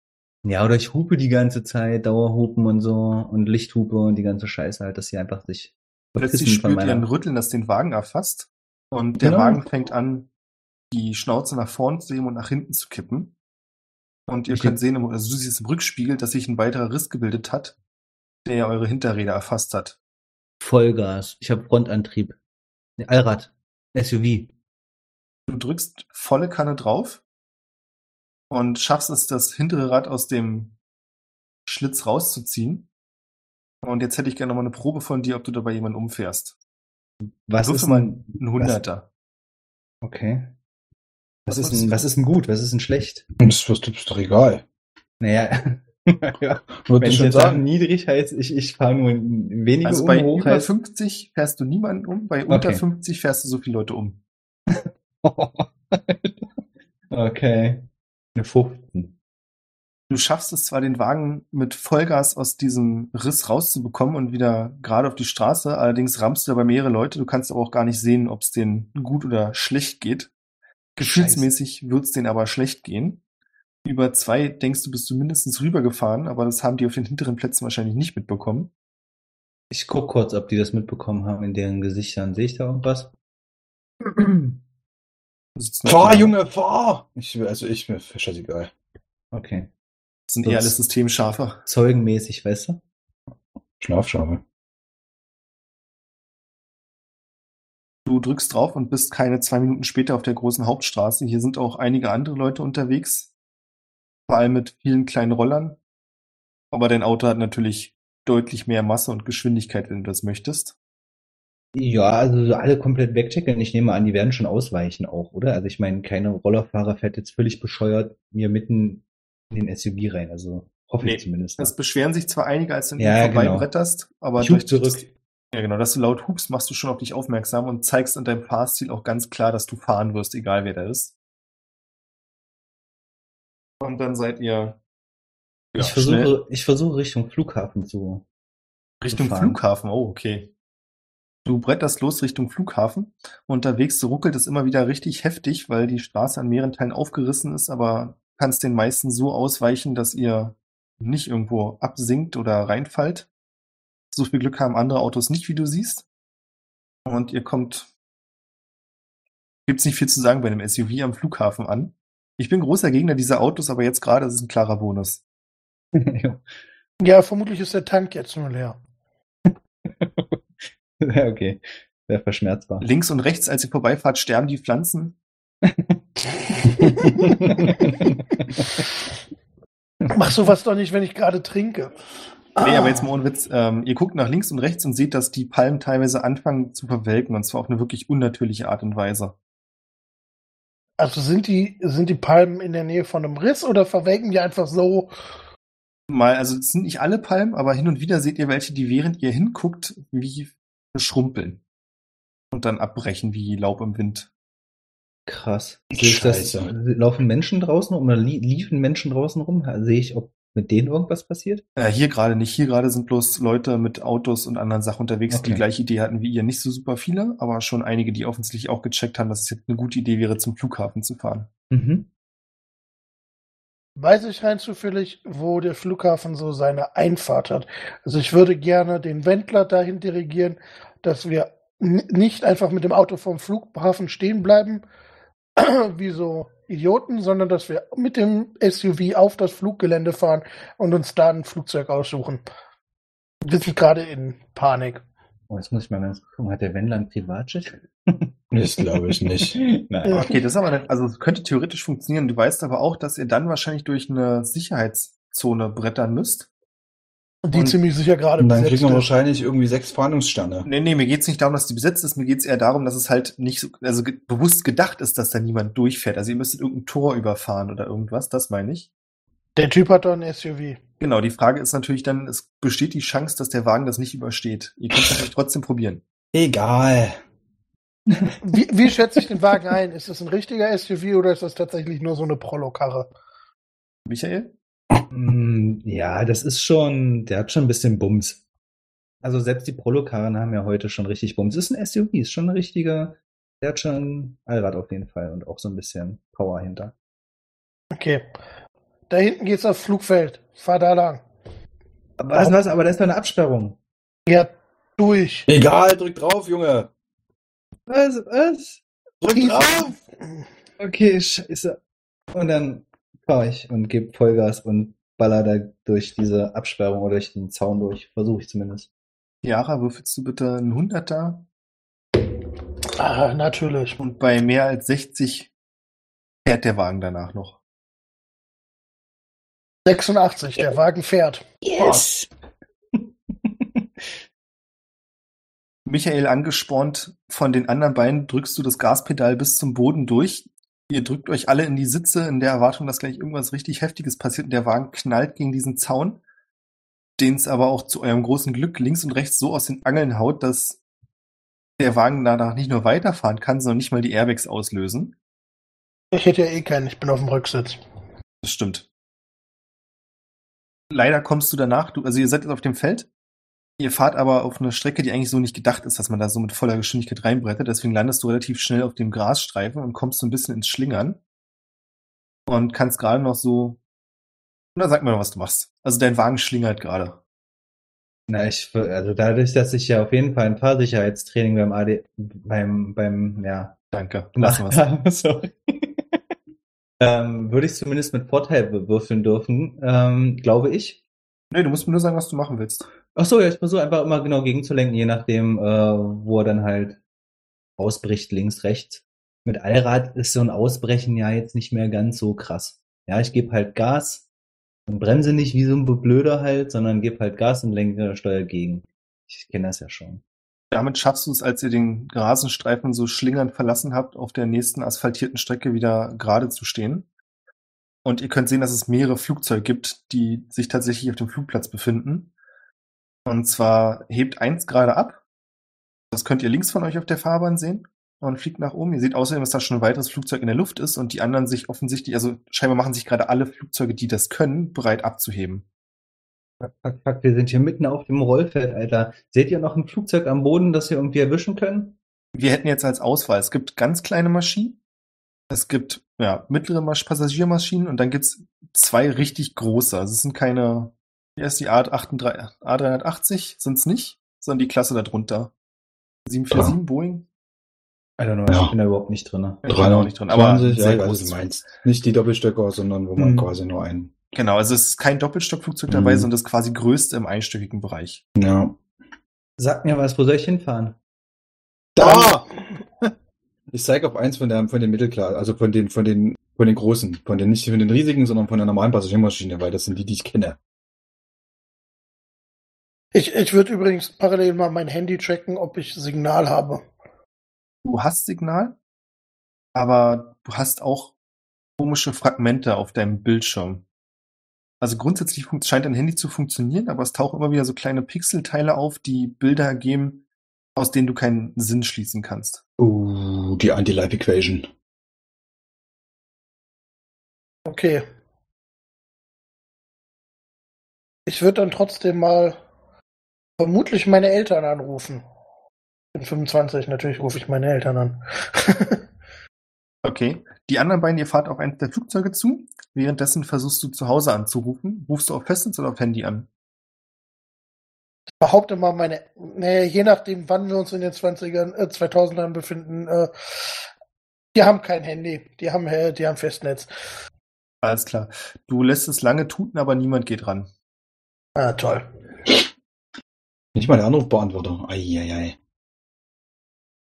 Ja, oder ich hupe die ganze Zeit, Dauerhupen und so und Lichthupe und die ganze Scheiße halt, dass sie einfach sich Plötzlich spürt ihr ein meiner. Rütteln, das den Wagen erfasst. Und der Genau. Wagen fängt an, die Schnauze nach vorn zu heben und nach hinten zu kippen. Und ihr Ich- könnt sehen, also du siehst im Rückspiegel, dass sich ein weiterer Riss gebildet hat, der eure Hinterräder erfasst hat. Vollgas. Ich habe Frontantrieb. Allrad. SUV. Du drückst volle Kanne drauf und schaffst es, das hintere Rad aus dem Schlitz rauszuziehen. Und jetzt hätte ich gerne noch mal eine Probe von dir, ob du dabei jemanden umfährst. Was ist mal ein, ein Hunderter. okay. Was Was ist du? was ist denn gut? Was ist denn schlecht? Das ist, das ist doch egal. Naja, ja. Würde wenn ich jetzt sage, sagen. niedrig heißt, ich, ich fahre nur wenige Also um, bei hoch über heißt, 50 fährst du niemanden um, bei unter Okay. 50 fährst du so viele Leute um. okay. Eine 15. Du schaffst es zwar, den Wagen mit Vollgas aus diesem Riss rauszubekommen und wieder gerade auf die Straße, allerdings rammst du dabei mehrere Leute. Du kannst aber auch gar nicht sehen, ob es denen gut oder schlecht geht. Gefühlsmäßig wird es denen aber schlecht gehen. Über zwei denkst du, bist du mindestens rübergefahren, aber das haben die auf den hinteren Plätzen wahrscheinlich nicht mitbekommen. Ich guck kurz, ob die das mitbekommen haben in deren Gesichtern. Sehe ich da irgendwas? okay. Du sitzt noch Fahr. Junge, fahr! Ich, also ich, mir scheißegal. Das sind eher alles Systemschafe. Zeugenmäßig, weißt du? Schlafschabe. Du drückst drauf und bist keine zwei Minuten später auf der großen Hauptstraße. Hier sind auch einige andere Leute unterwegs. Vor allem mit vielen kleinen Rollern. Aber dein Auto hat natürlich deutlich mehr Masse und Geschwindigkeit, wenn du das möchtest. Ja, also so alle komplett wegchecken. Ich nehme an, die werden schon ausweichen auch, oder? Also ich meine, keine Rollerfahrer fährt jetzt völlig bescheuert mir mitten in den SUV rein. Also hoffe Nee, ich zumindest. Es beschweren sich zwar einige, als du Ja, ihnen genau. vorbeibretterst, aber Ich durch zurück. Das, ja, genau, dass du laut hupst, machst du schon auf dich aufmerksam und zeigst an deinem Fahrstil auch ganz klar, dass du fahren wirst, egal wer da ist. Und dann seid ihr ja, ich schnell versuche, ich versuche Richtung Flughafen zu. Richtung fahren. Flughafen. Oh, okay. Du bretterst los Richtung Flughafen. Unterwegs ruckelt es immer wieder richtig heftig, weil die Straße an mehreren Teilen aufgerissen ist, aber kannst den meisten so ausweichen, dass ihr nicht irgendwo absinkt oder reinfallt. So viel Glück haben andere Autos nicht, wie du siehst. Und ihr kommt, gibt's nicht viel zu sagen bei einem SUV am Flughafen an. Ich bin großer Gegner dieser Autos, aber jetzt gerade ist es ein klarer Bonus. ja, Ja, vermutlich ist der Tank jetzt nur leer. okay. Sehr verschmerzbar. Links und rechts, als ihr vorbeifahrt, sterben die Pflanzen. Mach sowas doch nicht, wenn ich gerade trinke. Nee, aber jetzt mal ohne Witz. Ähm, ihr guckt nach links und rechts und seht, dass die Palmen teilweise anfangen zu verwelken und zwar auf eine wirklich unnatürliche Art und Weise. Also sind die, sind die Palmen in der Nähe von einem Riss oder verwelken die einfach so? Mal, also es sind nicht alle Palmen, aber hin und wieder seht ihr welche, die während ihr hinguckt, wie schrumpeln und dann abbrechen wie Laub im Wind. Krass. Sehe das, Scheiße. laufen Menschen draußen rum oder lie liefen Menschen draußen rum? Sehe ich, ob mit denen irgendwas passiert? Äh, hier gerade nicht. Hier gerade sind bloß Leute mit Autos und anderen Sachen unterwegs, die Okay. die gleiche Idee hatten wie ihr. Nicht so super viele, aber schon einige, die offensichtlich auch gecheckt haben, dass es jetzt eine gute Idee wäre, zum Flughafen zu fahren. Mhm. Weiß ich rein zufällig, wo der Flughafen so seine Einfahrt hat. Also ich würde gerne den Wendler dahin dirigieren, dass wir nicht einfach mit dem Auto vom Flughafen stehen bleiben, wie so Idioten, sondern dass wir mit dem SUV auf das Fluggelände fahren und uns da ein Flugzeug aussuchen. Wir sind gerade in Panik. Oh, jetzt muss ich mal ganz gucken, hat der Wendler ein Privatjet? Das glaube ich nicht. Nein. Okay, das ist aber also könnte theoretisch funktionieren. Du weißt aber auch, dass ihr dann wahrscheinlich durch eine Sicherheitszone brettern müsst. Die Und- ziemlich sicher gerade Und dann besetzt kriegen wir wahrscheinlich irgendwie sechs Fahndungssterne. Nee, nee, mir geht's nicht darum, dass die besetzt ist, mir geht's eher darum, dass es halt nicht so, also ge bewusst gedacht ist, dass da niemand durchfährt. Also ihr müsstet irgendein Tor überfahren oder irgendwas, das meine ich. Der Typ hat doch ein SUV. Genau, die Frage ist natürlich dann, es besteht die Chance, dass der Wagen das nicht übersteht. Ihr könnt es natürlich trotzdem probieren. Egal. Wie, wie schätze ich den Wagen ein? Ist das ein richtiger SUV oder ist das tatsächlich nur so eine Prollo-Karre? Michael? Mm, Ja, das ist schon, der hat schon ein bisschen Bums. Also selbst die Prolokarren haben ja heute schon richtig Bums. Ist ein SUV, ist schon ein richtiger, der hat schon Allrad auf jeden Fall und auch so ein bisschen Power hinter. Okay. Da hinten geht's aufs Flugfeld. Fahr da lang. Was, was, aber da ist doch eine Absperrung. Ja, durch. Egal, drück drauf, Junge. Was, was? Drück drauf. Okay, scheiße. Und dann fahre ich und gebe Vollgas und baller da durch diese Absperrung oder durch den Zaun durch. Versuche ich zumindest. Yara, würfelst du bitte einen Hunderter? Ah, natürlich. Und bei mehr als 60 fährt der Wagen danach noch. 86, der Wagen fährt. Yes! Michael, angespornt von den anderen beiden, drückst du das Gaspedal bis zum Boden durch. Ihr drückt euch alle in die Sitze in der Erwartung, dass gleich irgendwas richtig Heftiges passiert und der Wagen knallt gegen diesen Zaun, den es aber auch zu eurem großen Glück links und rechts so aus den Angeln haut, dass der Wagen danach nicht nur weiterfahren kann, sondern nicht mal die Airbags auslösen. Ich hätte ja eh keinen, ich bin auf dem Rücksitz. Das stimmt. Leider kommst du danach, du, also ihr seid jetzt auf dem Feld, ihr fahrt aber auf eine Strecke, die eigentlich so nicht gedacht ist, dass man da so mit voller Geschwindigkeit reinbrettet, deswegen landest du relativ schnell auf dem Grasstreifen und kommst so ein bisschen ins Schlingern und kannst gerade noch so, oder sag mir noch, was du machst. Also dein Wagen schlingert gerade. Na, ich, also dadurch, dass ich ja auf jeden Fall ein Fahrsicherheitstraining beim AD, beim, beim, ja, Danke. Lassen wir's. habe, sorry. ähm, würde ich zumindest mit Vorteil bewürfeln dürfen, ähm, glaube ich. Nee, du musst mir nur sagen, was du machen willst. Ach so, ja, ich versuche einfach immer genau gegenzulenken, je nachdem, äh, wo er dann halt ausbricht, links, rechts. Mit Allrad ist so ein Ausbrechen ja jetzt nicht mehr ganz so krass. Ja, ich gebe halt Gas und bremse nicht wie so ein Blöder halt, sondern gebe halt Gas und lenke Steuer gegen. Ich kenne das ja schon. Damit schaffst du es, als ihr den Rasenstreifen so schlingernd verlassen habt, auf der nächsten asphaltierten Strecke wieder gerade zu stehen. Und ihr könnt sehen, dass es mehrere Flugzeuge gibt, die sich tatsächlich auf dem Flugplatz befinden. Und zwar hebt eins gerade ab. Das könnt ihr links von euch auf der Fahrbahn sehen und fliegt nach oben. Ihr seht außerdem, dass da schon ein weiteres Flugzeug in der Luft ist und die anderen sich offensichtlich, also scheinbar machen sich gerade alle Flugzeuge, die das können, bereit abzuheben. Fuck, fuck, fuck, wir sind hier mitten auf dem Rollfeld, Alter. Seht ihr noch ein Flugzeug am Boden, das wir irgendwie erwischen können? Wir hätten jetzt als Auswahl, es gibt ganz kleine Maschinen, es gibt ja, mittlere Masch Passagiermaschinen und dann gibt's zwei richtig große. Also es sind keine, wie heißt die A38, A380 sind's nicht, sondern die Klasse darunter. 747 Boeing? I don't know, Ja. ich bin da überhaupt nicht drin. Ich bin auch nicht drin, aber 320, sehr ja, groß. meinst. Nicht die Doppelstöcker, sondern wo man Mhm. quasi nur einen. Genau, also es ist kein Doppelstockflugzeug dabei, Mhm. sondern das quasi größte im einstöckigen Bereich. Ja. Sag mir was, wo soll ich hinfahren? Da! Ich zeige auf eins von, der, von den Mittelklassen, also von den, von den, von den großen, von den, nicht von den riesigen, sondern von der normalen Passagiermaschine, weil das sind die, die ich kenne. Ich, ich würde übrigens parallel mal mein Handy checken, ob ich Signal habe. Du hast Signal, aber du hast auch komische Fragmente auf deinem Bildschirm. Also grundsätzlich scheint dein Handy zu funktionieren, aber es tauchen immer wieder so kleine Pixelteile auf, die Bilder ergeben, aus denen du keinen Sinn schließen kannst. Uh, die Anti-Life-Equation. Okay. Ich würde dann trotzdem mal vermutlich meine Eltern anrufen. Ich bin 25, natürlich rufe ich meine Eltern an. Okay. Die anderen beiden, ihr fahrt auf eins der Flugzeuge zu. Währenddessen versuchst du zu Hause anzurufen. Rufst du auf Festnetz oder auf Handy an? behaupte mal meine, naja, je nachdem, wann wir uns in den 20ern, äh, 2000ern befinden, äh, die haben kein Handy, die haben, äh, die haben Festnetz. Alles klar. Du lässt es lange tuten, aber niemand geht ran. Ah, toll. Nicht mal der Anrufbeantworter. Eieiei.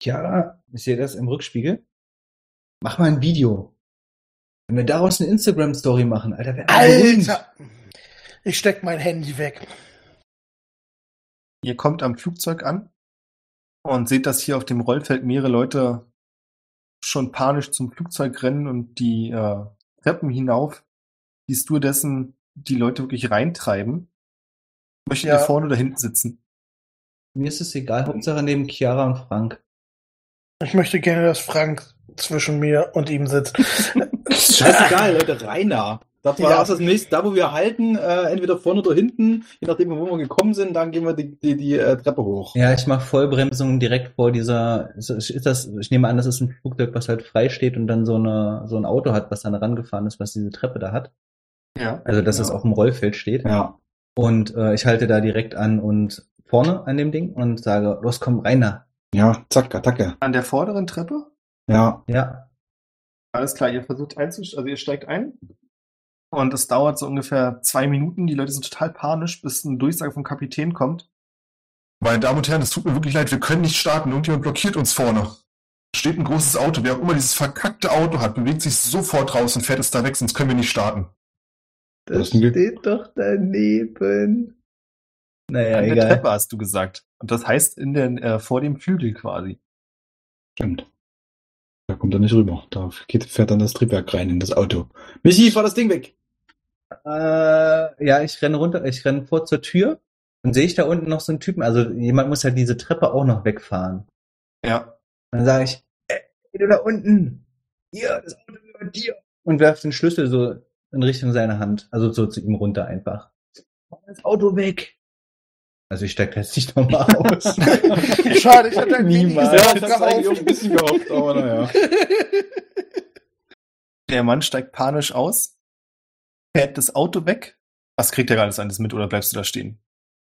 Ja, ist ihr das im Rückspiegel? Mach mal ein Video. Wenn wir daraus eine Instagram-Story machen, Alter, wer Alter! Ich steck mein Handy weg. Ihr kommt am Flugzeug an und seht, dass hier auf dem Rollfeld mehrere Leute schon panisch zum Flugzeug rennen und die äh, Treppen hinauf die Stewardessen die Leute wirklich reintreiben. Möchtet Ja. ihr vorne oder hinten sitzen? Mir ist es egal, Hauptsache neben Chiara und Frank. Ich möchte gerne, dass Frank zwischen mir und ihm sitzt. Scheißegal, Leute, Rainer. Das war Ja. das nächste, da wo wir halten, äh, entweder vorne oder hinten, je nachdem, wo wir gekommen sind, dann gehen wir die, die, die äh, Treppe hoch. Ja, ich mache Vollbremsung direkt vor dieser. Ist, ist das? Ich nehme an, das ist ein Flugzeug, was halt frei steht und dann so eine so ein Auto hat, was dann rangefahren ist, was diese Treppe da hat. Ja. Also dass es Ja. auf dem Rollfeld steht. Ja. Und äh, ich halte da direkt an und vorne an dem Ding und sage, los komm Rainer. Ja, zack, Attacke. An der vorderen Treppe? Ja. Ja. Alles klar, ihr versucht einzusteigen, also ihr steigt ein. Und es dauert so ungefähr zwei Minuten. Die Leute sind total panisch, bis ein Durchsage vom Kapitän kommt. Meine Damen und Herren, es tut mir wirklich leid, wir können nicht starten. Irgendjemand blockiert uns vorne. Steht ein großes Auto. Wer auch immer dieses verkackte Auto hat, bewegt sich sofort raus und fährt es da weg, sonst können wir nicht starten. Das Glück. steht doch daneben. Naja, An der egal. Treppe hast du gesagt. Und das heißt in der, äh, vor dem Flügel quasi. Stimmt. Da kommt er nicht rüber. Da geht, fährt dann das Triebwerk rein in das Auto. Michi, fahr das Ding weg! Äh, ja, ich renne runter, ich renne vor zur Tür und sehe ich da unten noch so einen Typen. Also jemand muss halt diese Treppe auch noch wegfahren. Ja. Und dann sage ich, ey, du da unten, hier, das Auto gehört dir. Und werf den Schlüssel so in Richtung seiner Hand, also so zu ihm runter einfach. Mach das Auto weg. Also ich steig jetzt nicht nochmal aus. Schade, ich hatte Niemals. Ja, das ist eigentlich ein bisschen gehofft, aber naja. Der Mann steigt panisch aus, fährt das Auto weg. Was kriegt er gar alles alles mit oder bleibst du da stehen?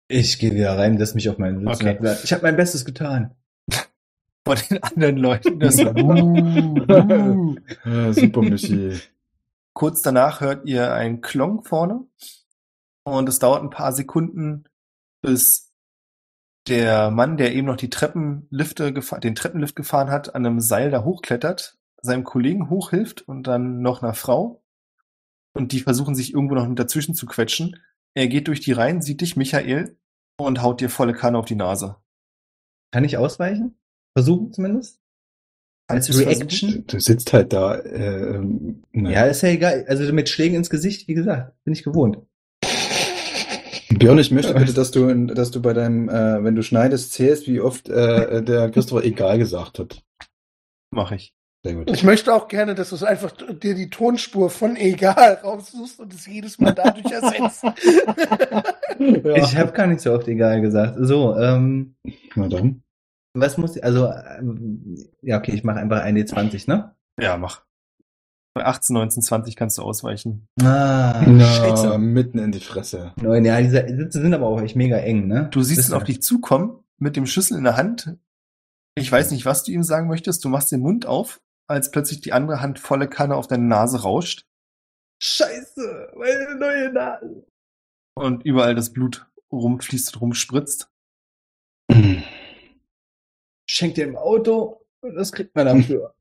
Ich gehe wieder rein, setz mich auf meinen Sitz Okay. hab ich habe mein Bestes getan. Vor den anderen Leuten. Das uh, uh. Ja, super, Michi. Kurz danach hört ihr einen Klong vorne und es dauert ein paar Sekunden, bis der Mann, der eben noch die Treppenlifte den Treppenlift gefahren hat, an einem Seil da hochklettert, seinem Kollegen hochhilft und dann noch einer Frau. Und die versuchen sich irgendwo noch dazwischen zu quetschen. Er geht durch die Reihen, sieht dich, Michael, und haut dir volle Kanne auf die Nase. Kann ich ausweichen? Versuchen zumindest? Als Reaction? Du, du sitzt halt da. Äh, ähm, ne. Ja, ist ja egal. Also mit Schlägen ins Gesicht, wie gesagt, bin ich gewohnt. Björn, ich möchte bitte, dass du, dass du bei deinem, äh, wenn du schneidest, zählst, wie oft äh, der Christopher egal gesagt hat. Mach ich. Sehr gut. Ich möchte auch gerne, dass du es einfach dir die Tonspur von egal raussuchst und es jedes Mal dadurch ersetzt. Ja. Ich habe gar nicht so oft egal gesagt. So, ähm, Na dann. was muss ich, also, ähm, ja, okay, ich mache einfach 1D20, ne? Ja, mach. Bei 18, 19, 20 kannst du ausweichen. Ah, scheiße. mitten in die Fresse. Neun, ja, diese Sitze sind aber auch echt mega eng, ne? Du siehst ihn auf dich zukommen mit dem Schlüssel in der Hand. Ich weiß nicht, was du ihm sagen möchtest. Du machst den Mund auf, als plötzlich die andere Hand volle Kanne auf deine Nase rauscht Scheiße, meine neue Nase. und überall das Blut rumfließt und rumspritzt. Schenkt ihr im Auto und das kriegt man dafür.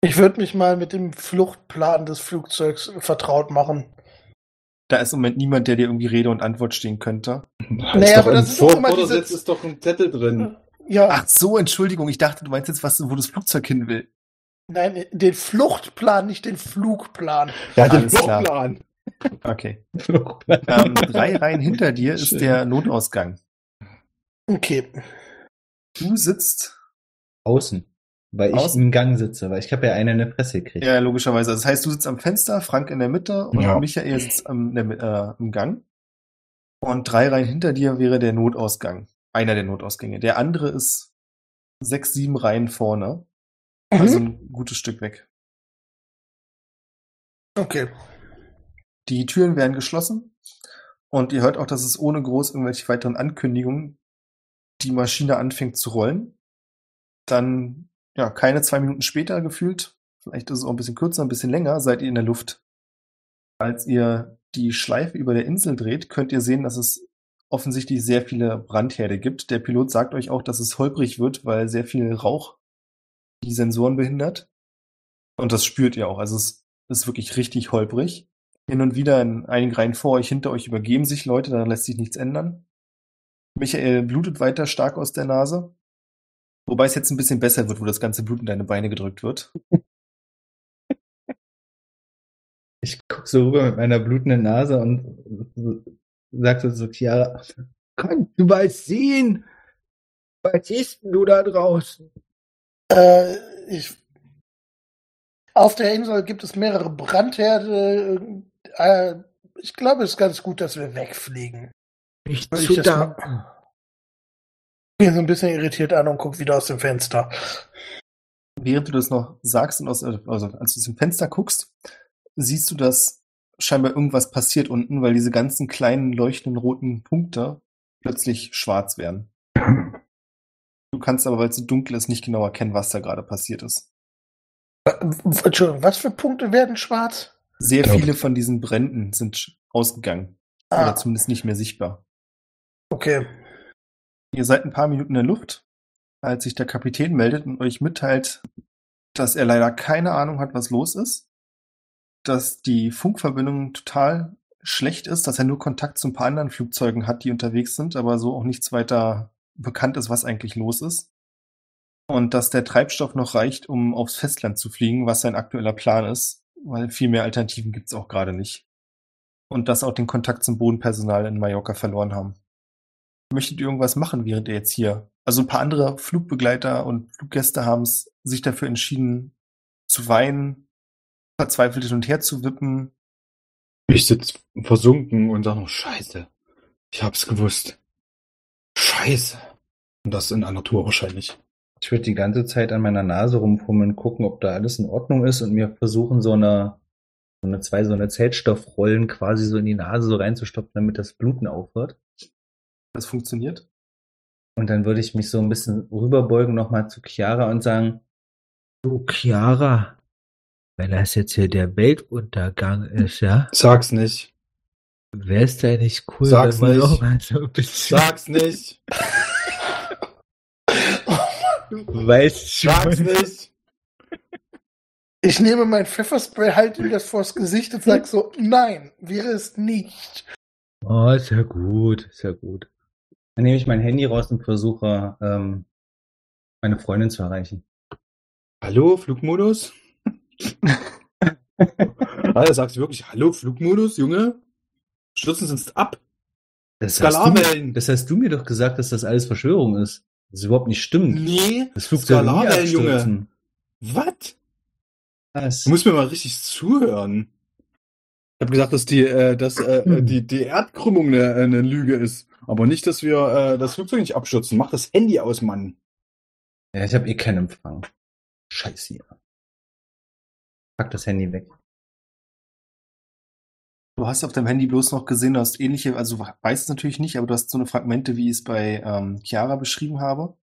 Ich würde mich mal mit dem Fluchtplan des Flugzeugs vertraut machen. Da ist im Moment niemand, der dir irgendwie Rede und Antwort stehen könnte. Naja, aber das ist doch immer diese- ist doch ein Zettel drin. Ja, Ach so, Entschuldigung. Ich dachte, du meinst jetzt, was, wo das Flugzeug hin will. nein, den Fluchtplan, nicht den Flugplan. Ja, den Alles klar. Flugplan. Okay. Fluchtplan. Ähm, drei Reihen hinter dir ist Schön. der Notausgang. Okay. Du sitzt, Außen. Weil ich Außen? im Gang sitze, weil ich habe ja eine in der Presse gekriegt. ja, logischerweise. Das heißt, du sitzt am Fenster, Frank in der Mitte und Ja. Michael sitzt am, äh, im Gang. Und drei Reihen hinter dir wäre der Notausgang. Einer der Notausgänge. Der andere ist sechs, sieben Reihen vorne. Also Mhm. ein gutes Stück weg. Okay. Die Türen werden geschlossen und ihr hört auch, dass es ohne groß irgendwelche weiteren Ankündigungen die Maschine anfängt zu rollen. Dann, ja, keine zwei Minuten später gefühlt, vielleicht ist es auch ein bisschen kürzer, ein bisschen länger, seid ihr in der Luft. Als ihr die Schleife über der Insel dreht, könnt ihr sehen, dass es offensichtlich sehr viele Brandherde gibt. Der Pilot sagt euch auch, dass es holprig wird, weil sehr viel Rauch die Sensoren behindert. Und das spürt ihr auch. Also es ist wirklich richtig holprig. Hin und wieder in einigen Reihen vor euch, hinter euch übergeben sich Leute, da lässt sich nichts ändern. Michael blutet weiter stark aus der Nase. Wobei es jetzt ein bisschen besser wird, wo das ganze Blut in deine Beine gedrückt wird. Ich guck so rüber mit meiner blutenden Nase und sag so zu Chiara, kannst du mal sehen? Was siehst denn du da draußen? Äh, ich, auf der Insel gibt es mehrere Brandherde. Äh, ich glaube, es ist ganz gut, dass wir wegfliegen. Nicht Weil ich Bin so ein bisschen irritiert an und guck wieder aus dem Fenster. Während du das noch sagst und aus, also als du aus dem Fenster guckst, siehst du, dass scheinbar irgendwas passiert unten, weil diese ganzen kleinen leuchtenden roten Punkte plötzlich schwarz werden. Du kannst aber, weil es so dunkel ist, nicht genau erkennen, was da gerade passiert ist. Äh, Entschuldigung, was für Punkte werden schwarz? Sehr Glaub- viele von diesen Bränden sind ausgegangen. Ah, Oder zumindest nicht mehr sichtbar. okay. Ihr seid ein paar Minuten in der Luft, als sich der Kapitän meldet und euch mitteilt, dass er leider keine Ahnung hat, was los ist, dass die Funkverbindung total schlecht ist, dass er nur Kontakt zu ein paar anderen Flugzeugen hat, die unterwegs sind, aber so auch nichts weiter bekannt ist, was eigentlich los ist. Und dass der Treibstoff noch reicht, um aufs Festland zu fliegen, was sein aktueller Plan ist, weil viel mehr Alternativen gibt's auch gerade nicht. Und dass auch den Kontakt zum Bodenpersonal in Mallorca verloren haben. Möchtet ihr irgendwas machen, während ihr jetzt hier? Also ein paar andere Flugbegleiter und Fluggäste haben es sich dafür entschieden, zu weinen, verzweifelt hin und her zu wippen. Ich sitz versunken und sag noch, scheiße. Ich hab's gewusst. Scheiße. Und das in einer Tour wahrscheinlich. Ich würde die ganze Zeit an meiner Nase rumfummeln, gucken, ob da alles in Ordnung ist und mir versuchen, so eine, so eine zwei so eine Zellstoffrollen quasi so in die Nase so reinzustopfen, damit das Bluten aufhört. Das funktioniert. Und dann würde ich mich so ein bisschen rüberbeugen nochmal zu Chiara und sagen, du Chiara, wenn das jetzt hier der Weltuntergang ist, ja, Sag's nicht. wäre es da nicht cool, Sag's wenn nicht. mal so ein bisschen, Sag's nicht. weißt du, Sag's nicht. Ich nehme mein Pfefferspray, halte ihm das vors Gesicht und sag so, nein, wäre es nicht. Oh, ist ja gut, ist ja gut. Dann nehme ich mein Handy raus und versuche, ähm, meine Freundin zu erreichen. Hallo, Flugmodus? Alter, sagst du wirklich Hallo, Flugmodus, Junge? Stürzen Sie uns ab. Das hast, du, Skalarwellen. das hast du mir doch gesagt, dass das alles Verschwörung ist. Das überhaupt nicht stimmt. Nee. Das Skalarwellen, Junge. abstürzen. Was? Du musst mir mal richtig zuhören. Ich habe gesagt, dass die, äh, dass, äh, die, die Erdkrümmung eine, eine Lüge ist. Aber nicht, dass wir äh, das Flugzeug nicht abstürzen. Mach das Handy aus, Mann. Ja, ich habe eh keinen Empfang. Scheiße hier. Pack das Handy weg. Du hast auf deinem Handy bloß noch gesehen, du hast ähnliche, also du weißt es natürlich nicht, aber du hast so eine Fragmente, wie ich es bei ähm, Chiara beschrieben habe.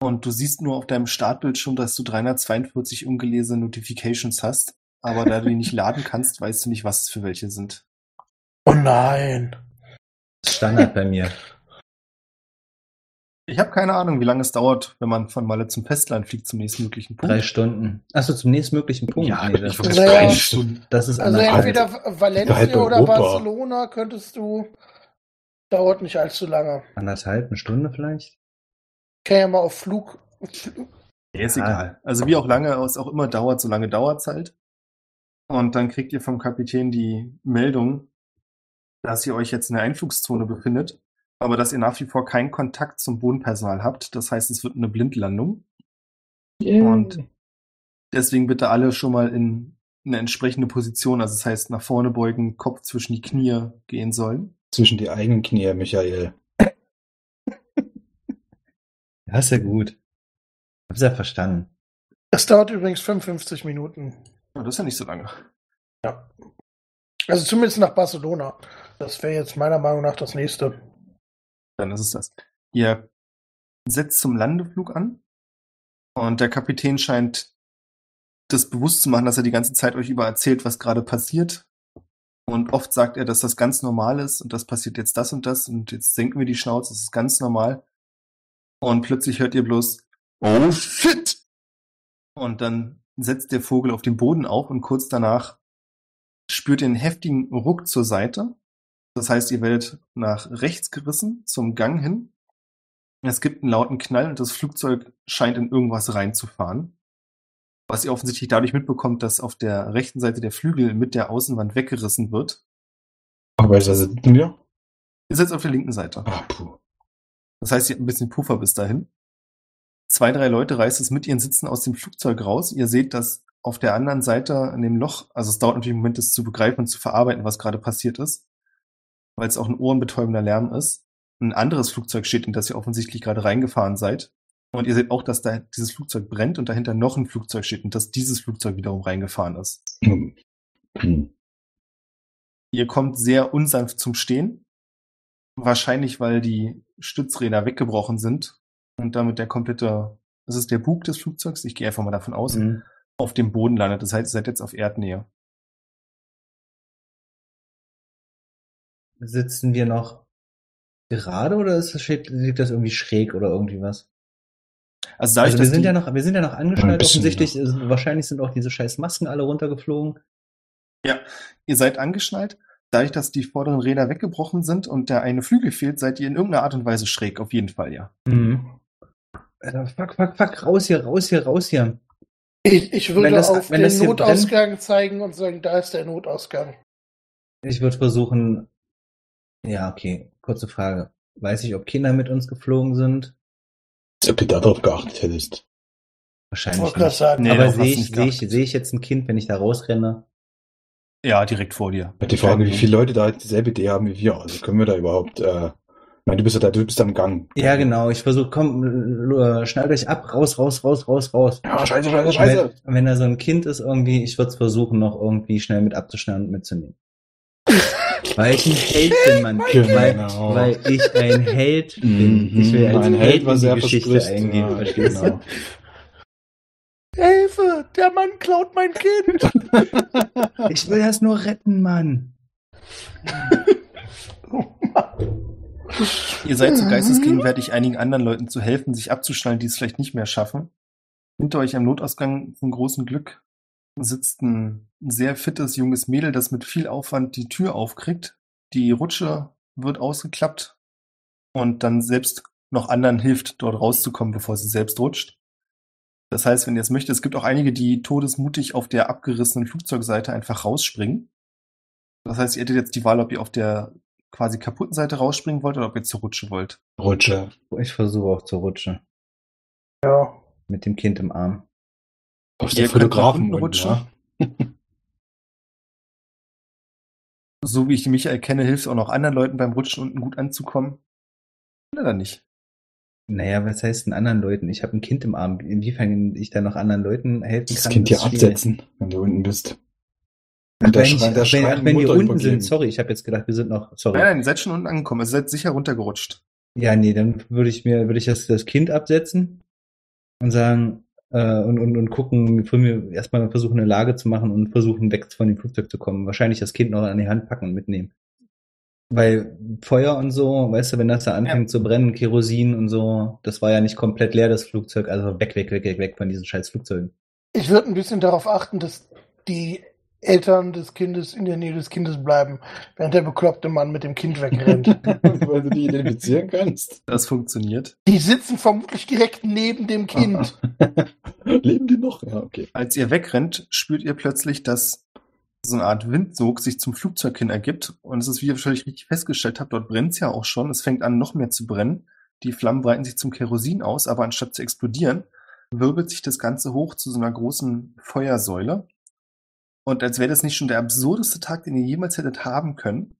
Und du siehst nur auf deinem Startbildschirm, dass du 342 ungelesene Notifications hast. Aber da du die nicht laden kannst, weißt du nicht, was es für welche sind. Oh nein. Standard bei mir. Ich habe keine Ahnung, wie lange es dauert, wenn man von Malle zum Festland fliegt, zum nächstmöglichen Punkt. Drei Stunden. Achso, zum nächstmöglichen Punkt. Ja, Nee, ich das, Ja. drei Stunden. das ist Also entweder Valencia halb oder Europa. Barcelona könntest du. Dauert nicht allzu lange. Anderthalb, eine Stunde vielleicht? Kann ja mal auf Flug. Ja, ist Ja. egal. Also wie auch lange es auch immer dauert, so lange dauert's halt. Und dann kriegt ihr vom Kapitän die Meldung, dass ihr euch jetzt in der Einflugszone befindet, aber dass ihr nach wie vor keinen Kontakt zum Bodenpersonal habt. Das heißt, es wird eine Blindlandung. Und deswegen bitte alle schon mal in eine entsprechende Position, also das heißt nach vorne beugen, Kopf zwischen die Knie gehen sollen. Zwischen die eigenen Knie, Michael. Ja, ist ja gut. Hab's ja verstanden. Das dauert übrigens 55 Minuten. Ja, das ist ja nicht so lange. Also zumindest nach Barcelona. Das wäre jetzt meiner Meinung nach das nächste. Dann ist es das. Ihr setzt zum Landeflug an und der Kapitän scheint das bewusst zu machen, dass er die ganze Zeit euch über erzählt, was gerade passiert. Und oft sagt er, dass das ganz normal ist und das passiert jetzt das und das und jetzt senken wir die Schnauze, das ist ganz normal. Und plötzlich hört ihr bloß, oh shit! Und dann setzt der Vogel auf den Boden auf und kurz danach spürt ihr einen heftigen Ruck zur Seite. Das heißt, ihr werdet nach rechts gerissen zum Gang hin. Es gibt einen lauten Knall und das Flugzeug scheint in irgendwas reinzufahren. Was ihr offensichtlich dadurch mitbekommt, dass auf der rechten Seite der Flügel mit der Außenwand weggerissen wird. Aber ist das sitzen wir? Ihr sitzt auf der linken Seite. Ah, puh. Das heißt, ihr habt ein bisschen Puffer bis dahin. Zwei, drei Leute reißt es mit ihren Sitzen aus dem Flugzeug raus. Ihr seht, dass auf der anderen Seite in dem Loch, also es dauert natürlich einen Moment, das zu begreifen und zu verarbeiten, was gerade passiert ist, weil es auch ein ohrenbetäubender Lärm ist. Ein anderes Flugzeug steht, in das ihr offensichtlich gerade reingefahren seid. Und ihr seht auch, dass da dieses Flugzeug brennt und dahinter noch ein Flugzeug steht und dass dieses Flugzeug wiederum reingefahren ist. Ihr kommt sehr unsanft zum Stehen. Wahrscheinlich, weil die Stützräder weggebrochen sind und damit der komplette, das ist der Bug des Flugzeugs, ich gehe einfach mal davon aus, Mhm. Auf dem Boden landet. Das heißt, ihr seid jetzt auf Erdnähe. Sitzen wir noch gerade oder ist das, liegt das irgendwie schräg oder irgendwie was? Also dadurch, Also wir dass sind ja noch, wir sind ja noch angeschnallt offensichtlich. Also wahrscheinlich sind auch diese scheiß Masken alle runtergeflogen. ja, ihr seid angeschnallt. Dadurch, dass die vorderen Räder weggebrochen sind und der eine Flügel fehlt, seid ihr in irgendeiner Art und Weise schräg. Auf jeden Fall, ja. Mhm. Alter, fuck, fuck, fuck, raus hier, raus hier, raus hier. Ich, ich würde Wenn das- auf wenn den Notausgang zeigen und sagen, da ist der Notausgang. Ich würde versuchen. Ja, okay. Kurze Frage. Weiß ich, ob Kinder mit uns geflogen sind? Als ob du darauf geachtet hättest. Ich Wahrscheinlich wollte gerade nicht. sagen, Nee, Aber sehe ich, sehe ich, sehe ich jetzt ein Kind, wenn ich da rausrenne? Ja, direkt vor dir. Die Frage, wie viele Leute da dieselbe Idee haben wie wir. Also können wir da überhaupt, äh, meine, du bist ja da, du bist am Gang. Ja, genau. Ich versuche, komm, schnallt euch ab, raus, raus, raus, raus, raus. Ja, scheiße, scheiße, Wenn, scheiße. wenn da so ein Kind ist irgendwie, ich würde es versuchen, noch irgendwie schnell mit abzuschneiden und mitzunehmen. Weil ich ein Held bin, Mann. Weil, Genau. weil ich ein Held bin. Mhm, Ich will als ein Held, was in er die Geschichte eingehen, Ja, verstehst genau. Hilfe, der Mann klaut mein Kind. Ich will das nur retten, Mann. Ihr seid so geistesgegenwärtig, einigen anderen Leuten zu helfen, sich abzuschnallen, die es vielleicht nicht mehr schaffen. Hinter euch am Notausgang zum großen Glück sitzt ein sehr fittes junges Mädel, das mit viel Aufwand die Tür aufkriegt. Die Rutsche wird ausgeklappt und dann selbst noch anderen hilft, dort rauszukommen, bevor sie selbst rutscht. Das heißt, wenn ihr es möchtet, es gibt auch einige, die todesmutig auf der abgerissenen Flugzeugseite einfach rausspringen. Das heißt, ihr hättet jetzt die Wahl, ob ihr auf der quasi kaputten Seite rausspringen wollt oder ob ihr zur Rutsche wollt. Rutsche. Ich versuche auch zu rutschen. Ja. Mit dem Kind im Arm. Aus Ihr der Fotografen rutschen. So wie ich den Michael kenne, hilft es auch noch anderen Leuten beim Rutschen unten gut anzukommen. Oder nicht? Naja, was heißt denn anderen Leuten? Ich habe ein Kind im Arm. Inwiefern ich da noch anderen Leuten helfen Das kann? Kind hier absetzen, wenn du unten bist. Und der wenn, ich, schreit- der wenn, wenn die Mutter unten sind, sorry, ich habe jetzt gedacht, wir sind noch, sorry. Nein, nein, ihr seid schon unten angekommen. Also ihr seid sicher runtergerutscht. Ja, nee, dann würde ich mir, würde ich das, das Kind absetzen und sagen, äh, und, und, und gucken, für mir erstmal versuchen, eine Lage zu machen und versuchen, weg von dem Flugzeug zu kommen. Wahrscheinlich das Kind noch an die Hand packen und mitnehmen. Weil Feuer und so, weißt du, wenn das da anfängt zu brennen, Kerosin und so, das war ja nicht komplett leer, das Flugzeug, also weg, weg, weg, weg, weg von diesen scheiß Flugzeugen. Ich würde ein bisschen darauf achten, dass die Eltern des Kindes in der Nähe des Kindes bleiben, während der bekloppte Mann mit dem Kind wegrennt. Weil du die identifizieren kannst. Das funktioniert. die sitzen vermutlich direkt neben dem Kind. Leben die noch? Ja, okay. Als ihr wegrennt, spürt ihr plötzlich, dass so eine Art Windsog sich zum Flugzeug hin ergibt. Und es ist, wie ihr wahrscheinlich richtig festgestellt habt, dort brennt es ja auch schon. Es fängt an, noch mehr zu brennen. Die Flammen breiten sich zum Kerosin aus, aber anstatt zu explodieren, wirbelt sich das Ganze hoch zu so einer großen Feuersäule. Und als wäre das nicht schon der absurdeste Tag, den ihr jemals hättet haben können,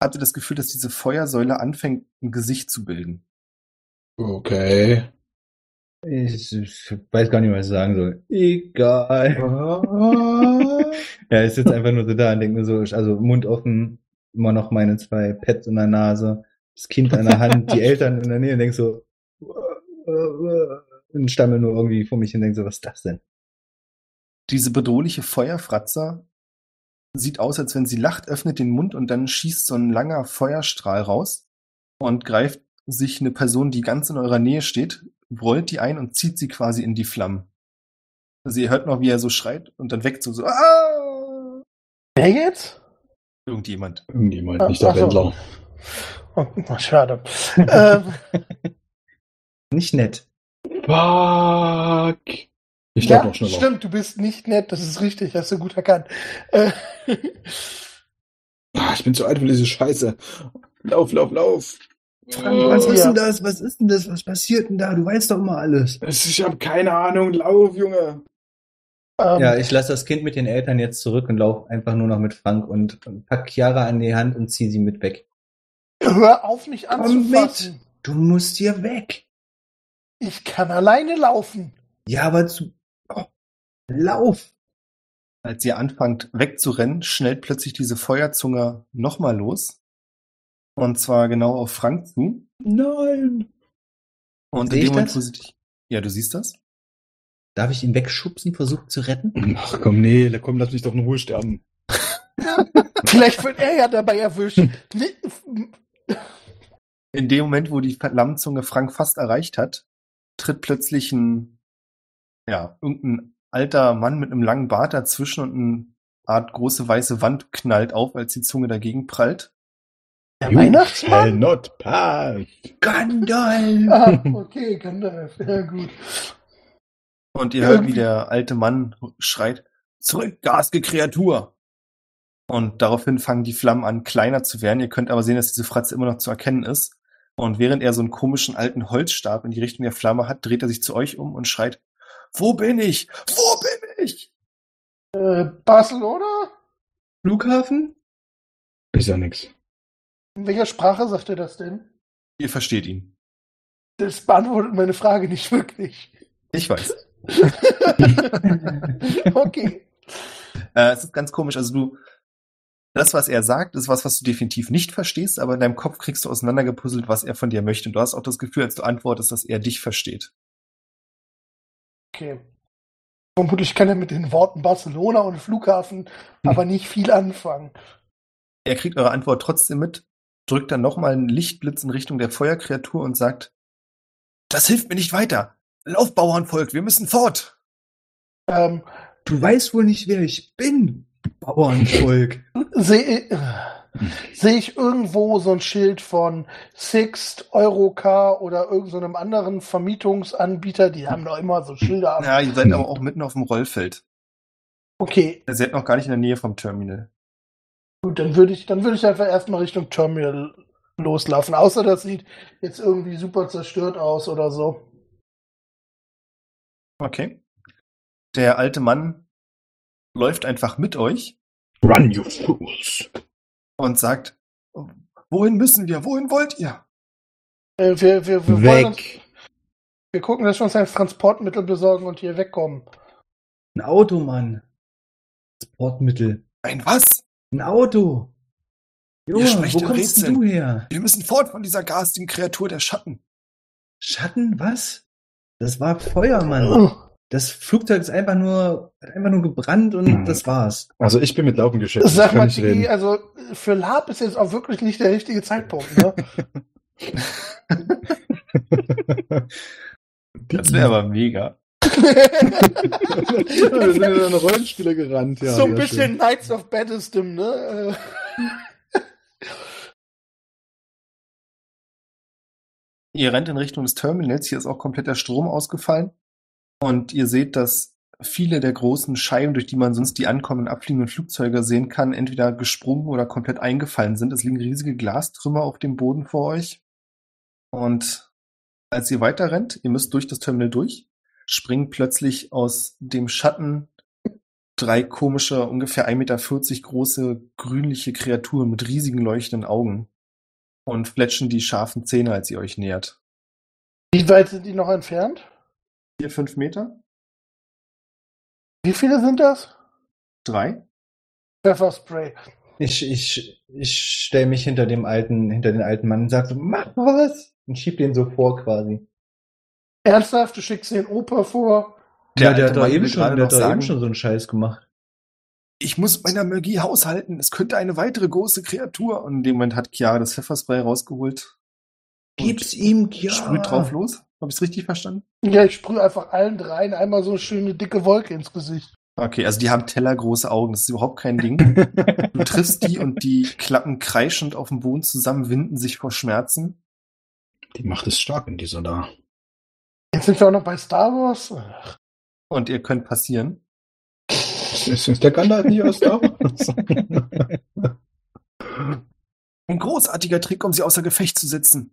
habt ihr das Gefühl, dass diese Feuersäule anfängt, ein Gesicht zu bilden. Okay. Ich, ich weiß gar nicht, was ich sagen soll. Egal. Ja, ich sitze einfach nur so da und denke mir so, also Mund offen, immer noch meine zwei Pads in der Nase, das Kind an der Hand, die Eltern in der Nähe und denk so, und stammel nur irgendwie vor mich und denk so, was ist das denn? Diese bedrohliche Feuerfratzer sieht aus, als wenn sie lacht, öffnet den Mund und dann schießt so ein langer Feuerstrahl raus und greift sich eine Person, die ganz in eurer Nähe steht, rollt die ein und zieht sie quasi in die Flammen. Also ihr hört noch, wie er so schreit und dann weckt so, so ah! Wer jetzt? irgendjemand. Irgendjemand, Ah, nicht der ach so. Wendler. Oh, schade. ähm, Nicht nett. Fuck. Ich ja, glaube noch schneller. stimmt, du bist nicht nett, das ist richtig, hast du gut erkannt. Äh, Ah, Ich bin zu alt für diese Scheiße. Lauf, lauf, lauf. Frank, was ist denn das? Was ist denn das? Was passiert denn da? Du weißt doch immer alles. Ich habe keine Ahnung. Lauf, Junge. ähm, Ja, ich lasse das Kind mit den Eltern jetzt zurück und laufe einfach nur noch mit Frank und pack Chiara an die Hand und zieh sie mit weg. hör auf, mich Komm anzufassen. Du musst hier weg. Ich kann alleine laufen. Ja, aber zu. Lauf. Als ihr anfangt wegzurennen, schnellt plötzlich diese Feuerzunge nochmal los. Und zwar genau auf Frank zu. Nein. Und Seh in ich dem Moment, wo sie dich. Ja, du siehst das? Darf ich ihn wegschubsen, versuchen zu retten? Ach komm, nee, komm, lass mich doch in Ruhe sterben. Vielleicht wird er ja dabei erwischt. In dem Moment, wo die Flammenzunge Frank fast erreicht hat, tritt plötzlich ein, ja, irgendein alter Mann mit einem langen Bart dazwischen und eine Art große weiße Wand knallt auf, als die Zunge dagegen prallt. Der You Weihnachtsmann? shall not pass. Gandalf! Ah, okay, Gandalf. Ja, gut. Und ihr hört, wie der alte Mann schreit, zurück, garstige Kreatur! Und daraufhin fangen die Flammen an, kleiner zu werden. Ihr könnt aber sehen, dass diese Fratze immer noch zu erkennen ist. Und während er so einen komischen alten Holzstab in die Richtung der Flamme hat, dreht er sich zu euch um und schreit, wo bin ich? Wo bin ich? Äh, Barcelona? Flughafen? Ist ja nix. In welcher Sprache sagt er das denn? Ihr versteht ihn. Das beantwortet meine Frage nicht wirklich. Ich weiß. okay. Äh, es ist ganz komisch. Also du, das, was er sagt, ist was, was du definitiv nicht verstehst, aber in deinem Kopf kriegst du auseinandergepuzzelt, was er von dir möchte. Und du hast auch das Gefühl, als du antwortest, dass er dich versteht. Okay. Vermutlich kann er mit den Worten Barcelona und Flughafen aber nicht viel anfangen. Er kriegt eure Antwort trotzdem mit, drückt dann nochmal einen Lichtblitz in Richtung der Feuerkreatur und sagt, das hilft mir nicht weiter. Lauf, Bauernvolk, wir müssen fort. Ähm, Du weißt wohl nicht, wer ich bin. Bauernvolk. Sehe seh ich irgendwo so ein Schild von Sixt, Eurocar oder irgendeinem anderen Vermietungsanbieter? Die haben doch immer so Schilder. Ja, ihr seid aber auch mitten auf dem Rollfeld. Okay, Ihr seid noch gar nicht in der Nähe vom Terminal. gut, dann würde ich, dann würde ich einfach erstmal Richtung Terminal loslaufen. Außer das sieht jetzt irgendwie super zerstört aus oder so. Okay. Der alte Mann läuft einfach mit euch Run, you fools. Und sagt, wohin müssen wir? Wohin wollt ihr? Äh, wir, wir, wir, wollen uns, Weg. wir gucken, dass wir uns ein Transportmittel besorgen und hier wegkommen. Ein Auto, Mann. Transportmittel. Ein was? Ein Auto. Junge, wo kommst denn Rätseln. du her? Wir müssen fort von dieser garstigen Kreatur der Schatten. Schatten, was? Das war Feuer, Mann. Ugh. Das Flugzeug ist einfach nur, hat einfach nur gebrannt und Mhm. das war's. Also ich bin mit Laufen geschätzt. Sag mal, Digi, also für Lab ist jetzt auch wirklich nicht der richtige Zeitpunkt, ne? Das wäre aber mega. Wir sind in eine Rollenspiele gerannt. Ja, so ein bisschen schön. Knights of Baddisdom, ne? Ihr rennt in Richtung des Terminals. Hier ist auch komplett der Strom ausgefallen. Und ihr seht, dass viele der großen Scheiben, durch die man sonst die ankommenden, abfliegenden Flugzeuge sehen kann, entweder gesprungen oder komplett eingefallen sind. Es liegen riesige Glastrümmer auf dem Boden vor euch. Und als ihr weiter rennt, ihr müsst durch das Terminal durch, springen plötzlich aus dem Schatten drei komische, ungefähr 1,40 Meter große, grünliche Kreaturen mit riesigen leuchtenden Augen und fletschen die scharfen Zähne, als ihr euch nähert. Wie weit sind die noch entfernt? Vier, fünf Meter? Wie viele sind das? Drei? Pfefferspray. Ich, ich, ich stelle mich hinter dem alten, hinter den alten Mann und sag so, mach was! Und schieb den so vor quasi. Ernsthaft, du schickst den Opa vor. Der ja, der alte hat doch eben schon, der hat doch eben schon so einen Scheiß gemacht. ich muss meiner Magie haushalten. Es könnte eine weitere große Kreatur. Und in dem Moment hat Chiara das Pfefferspray rausgeholt. Gib's ihm, ja. Sprüht drauf los. Habe ich es richtig verstanden? Ja, ich sprühe einfach allen dreien einmal so eine schöne dicke Wolke ins Gesicht. Okay, also die haben tellergroße Augen. Das ist überhaupt kein Ding. Du triffst die und die klappen kreischend auf dem Boden zusammen, winden sich vor Schmerzen. Die Macht ist stark in dieser da. Jetzt sind wir auch noch bei Star Wars. Ach, Und ihr könnt passieren. Ist, ist der Gandalf nicht aus Star Wars? Ein großartiger Trick, um sie außer Gefecht zu setzen.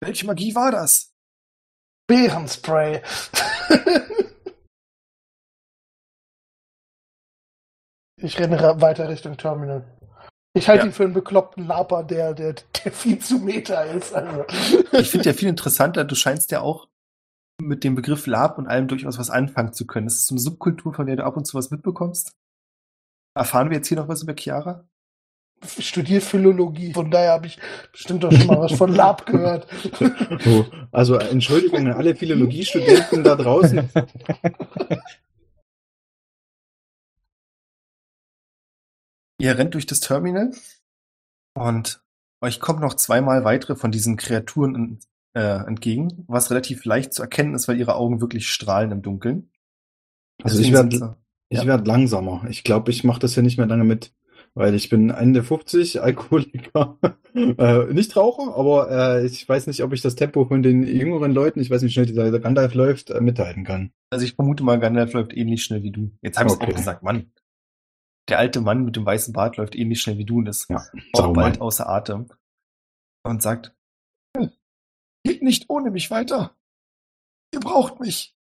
Welche Magie war das? Bärenspray. ich renne weiter Richtung Terminal. Ich halte Ja. ihn für einen bekloppten Laper, der, der, der viel zu Meter ist. Also. Ich finde ja viel interessanter, du scheinst ja auch mit dem Begriff Lab und allem durchaus was anfangen zu können. Das ist so eine Subkultur, von der du ab und zu was mitbekommst. Erfahren wir jetzt hier noch was über Chiara? Ich studiere Philologie, von daher habe ich bestimmt doch schon mal was von Lab gehört. So, also Entschuldigung an alle Philologiestudenten da draußen. Ihr rennt durch das Terminal und euch kommen noch zweimal weitere von diesen Kreaturen en- äh, entgegen, was relativ leicht zu erkennen ist, weil ihre Augen wirklich strahlen im Dunkeln. Also ich Deswegen werde sind sie- ich Ja. werd langsamer. Ich glaube, ich mache das ja nicht mehr lange mit, weil ich bin Ende 50, Alkoholiker, äh, nicht Raucher, aber äh, ich weiß nicht, ob ich das Tempo von den jüngeren Leuten, ich weiß nicht, wie schnell dieser, Gandalf läuft, äh, mithalten kann. Also ich vermute mal, Gandalf läuft ähnlich schnell wie du. Jetzt habe ich es Okay. auch gesagt, Mann. Der alte Mann mit dem weißen Bart läuft ähnlich schnell wie du und ist Ja, auch bald außer Atem. Und sagt, "Hm, geht nicht ohne mich weiter. Ihr braucht mich.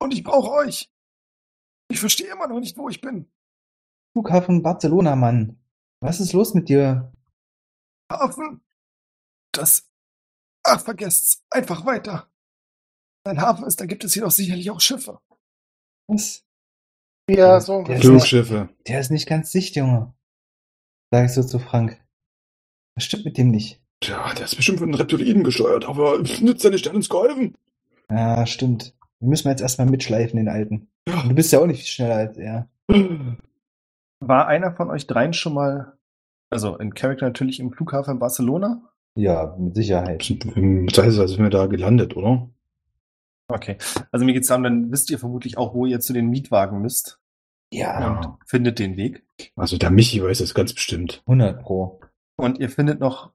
Und ich brauche euch. Ich verstehe immer noch nicht, wo ich bin. Flughafen Barcelona, Mann. Was ist los mit dir? Hafen. Das. Ach, vergesst's. Einfach weiter. Ein Hafen ist, da gibt es jedoch sicherlich auch Schiffe. Was? Ja, so Der. Flugschiffe. Der ist nicht ganz dicht, Junge. Sag ich so zu Frank. Was stimmt mit dem nicht? Tja, der ist bestimmt von den Reptiliden gesteuert, aber nützt ja nicht, der hat uns geholfen. Ja, stimmt. Den müssen wir jetzt erstmal mitschleifen, den alten. Ja. Du bist ja auch nicht viel schneller als er. War einer von euch dreien schon mal, also in Character natürlich im Flughafen in Barcelona? Ja, mit Sicherheit. Das heißt, da sind wir da gelandet, oder? Okay. Also mir geht's darum, dann wisst ihr vermutlich auch, wo ihr zu den Mietwagen müsst Ja, und findet den Weg. Also der Michi weiß es ganz bestimmt. 100 pro. Und ihr findet noch,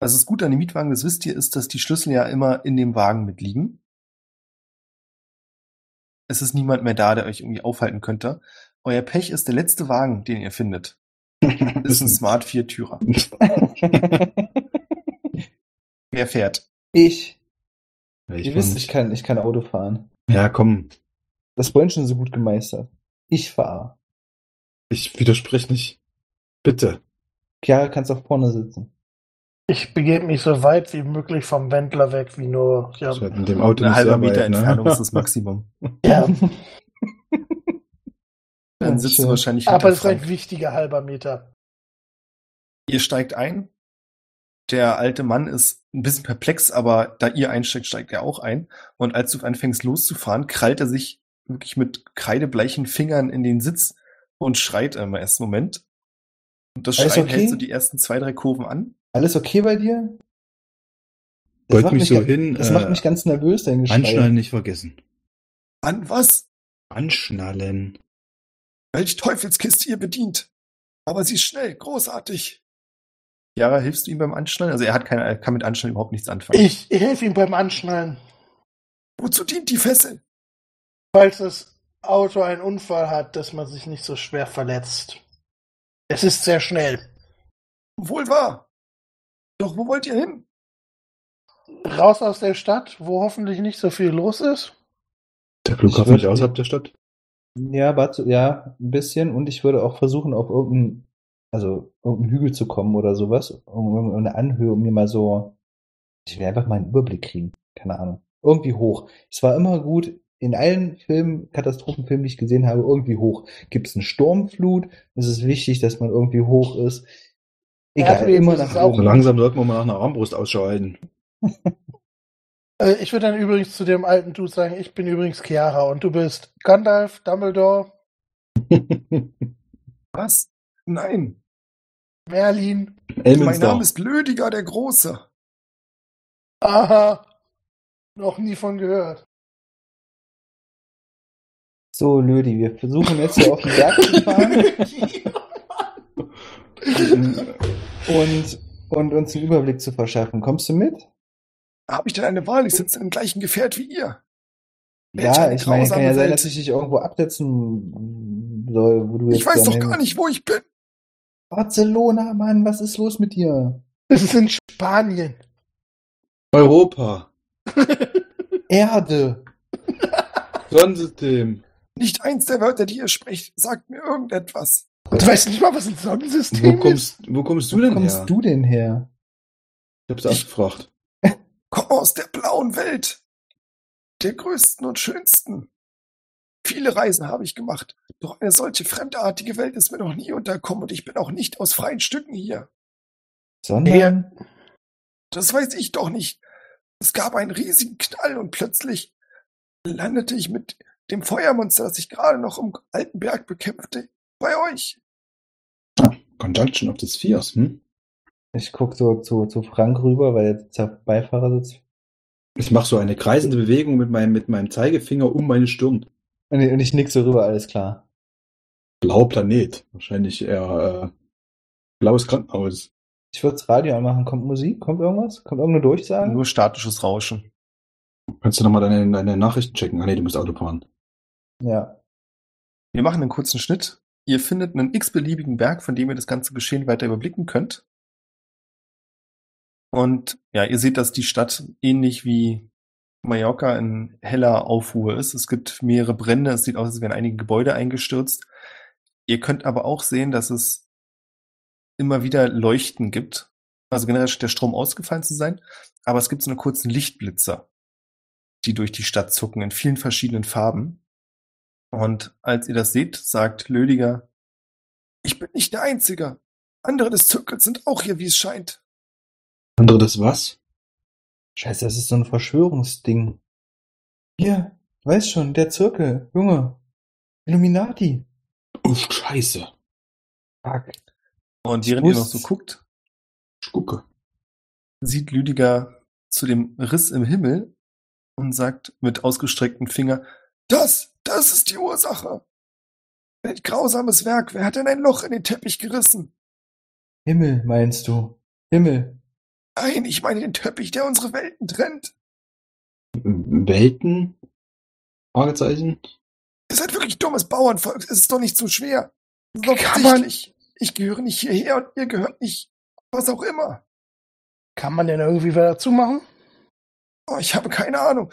was ist gut an den Mietwagen, das wisst ihr, ist, dass die Schlüssel ja immer in dem Wagen mitliegen. Es ist niemand mehr da, der euch irgendwie aufhalten könnte. Euer Pech ist der letzte Wagen, den ihr findet. Ist ein Smart Viertürer. Wer fährt? ich. Ich Ihr wisst, nicht- ich kann, ich kann Auto fahren. Ja, komm, Das vorhin schon so gut gemeistert. Ich fahre. ich widersprich nicht. Bitte. Chiara kannst auch vorne sitzen. Ich begebe mich so weit wie möglich vom Wendler weg, wie nur. Ja, wird in dem Auto Ein nicht halber sehr Meter weit, ne? Entfernung ist das Maximum. ja. Dann Ja, sitzt du wahrscheinlich aber es ist ein wichtiger halber Meter. Ihr steigt ein. Der alte Mann ist ein bisschen perplex, aber da ihr einsteigt, steigt er auch ein. Und als du anfängst loszufahren, krallt er sich wirklich mit kreidebleichen Fingern in den Sitz und schreit im ersten Moment. Und das Alles Schreien okay? hält so die ersten zwei, drei Kurven an. Alles okay bei dir? Das Beug macht mich so hin, Das äh, macht mich ganz nervös, dein Geschrei. Anschnallen nicht vergessen. An was? Anschnallen. Welch Teufelskiste ihr bedient. Aber sie ist schnell, großartig. Jara, hilfst du ihm beim Anschnallen? Also er hat keine, er kann mit Anschnallen überhaupt nichts anfangen. Ich, ich helfe ihm beim Anschnallen. Wozu dient die Fessel? Falls das Auto einen Unfall hat, dass man sich nicht so schwer verletzt. Es ist sehr schnell. Wohl wahr. Doch wo wollt ihr hin? Raus aus der Stadt, wo hoffentlich nicht so viel los ist. Der Flughafen nicht außerhalb der Stadt? Ja, warte, ja, ein bisschen. Und ich würde auch versuchen, auf irgendeinen, also irgendeinen Hügel zu kommen oder sowas. Irgendeine Anhöhe, um mir mal so, ich will einfach mal einen Überblick kriegen. Keine Ahnung. Irgendwie hoch. Es war immer gut, in allen Filmen, Katastrophenfilmen, die ich gesehen habe, irgendwie hoch. Gibt es eine Sturmflut? Es ist wichtig, dass man irgendwie hoch ist. Egal, Erdbeben immer nach oben. So langsam sollten wir mal nach einer Armbrust Ausschau halten. Äh, ich würde dann übrigens zu dem alten Dude sagen, ich bin übrigens Chiara und du bist Gandalf, Dumbledore. Was? Nein. Merlin. Mein Elminster. Name ist Lödiger der Große. Aha. Noch nie von gehört. So, Lödi, wir versuchen jetzt hier auf den Berg zu fahren und, und uns einen Überblick zu verschaffen. Kommst du mit? Habe ich denn eine Wahl? Ich sitze im gleichen Gefährt wie ihr. Welch ja, ich meine, kann ja sein, Welt. dass ich dich irgendwo absetzen soll, wo du jetzt Ich weiß doch gar nicht, wo ich bin. Barcelona, Mann, was ist los mit dir? Es ist in Spanien. Europa. Erde. Sonnensystem. Nicht eins der Wörter, die ihr sprecht, sagt mir irgendetwas. Du weißt nicht mal, was ein Wo Sonnensystem ist? kommst, wo kommst du Wo denn kommst her? du denn her? Ich hab's abgefragt. Komm aus der blauen Welt. Der größten und schönsten. Viele Reisen habe ich gemacht. Doch eine solche fremdartige Welt ist mir noch nie unterkommen und ich bin auch nicht aus freien Stücken hier. Sondern Das weiß ich doch nicht. Es gab einen riesigen Knall und plötzlich landete ich mit dem Feuermonster, das ich gerade noch im alten Berg bekämpfte, bei euch. Conjunction of the Spheres, hm? Ich guck so zu, zu Frank rüber, weil jetzt der Beifahrer sitzt. Ich mache so eine kreisende Bewegung mit meinem, mit meinem Zeigefinger um meine Stirn. Und ich, und ich nick so rüber, alles klar. Blauer Planet. Wahrscheinlich eher äh, blaues Krankenhaus. Ich würde das Radio anmachen. Kommt Musik? Kommt irgendwas? Kommt irgendeine Durchsage? Nur statisches Rauschen. Kannst du nochmal deine, deine Nachrichten checken? Ah nee, du musst Auto fahren. Ja. Wir machen einen kurzen Schnitt. Ihr findet einen x-beliebigen Berg, von dem ihr das ganze Geschehen weiter überblicken könnt. Und ja, ihr seht, dass die Stadt ähnlich wie Mallorca in heller Aufruhr ist. Es gibt mehrere Brände. Es sieht aus, als wären einige Gebäude eingestürzt. Ihr könnt aber auch sehen, dass es immer wieder Leuchten gibt. Also generell scheint der Strom ausgefallen zu sein. Aber es gibt so eine kurzen Lichtblitzer, die durch die Stadt zucken in vielen verschiedenen Farben. Und als ihr das seht, sagt Lödiger, ich bin nicht der Einzige. Andere des Zirkels sind auch hier, wie es scheint. Andere das was? Scheiße, das ist so ein Verschwörungsding. Hier, weiß schon, der Zirkel, Junge. Illuminati. Oh, scheiße. Fuck. Und während ihr noch so guckt, Ich gucke. sieht Lüdiger zu dem Riss im Himmel und sagt mit ausgestrecktem Finger, das, das ist die Ursache. Welch grausames Werk, wer hat denn ein Loch in den Teppich gerissen? Himmel, meinst du? Himmel. Nein, ich meine den Teppich, der unsere Welten trennt. Welten? Fragezeichen? Ihr seid wirklich dummes Bauernvolk, es ist doch nicht so schwer. Doch Kann man- offensichtlich. Ich gehöre nicht hierher und ihr gehört nicht, was auch immer. Kann man denn irgendwie was dazu machen? Oh, ich habe keine Ahnung.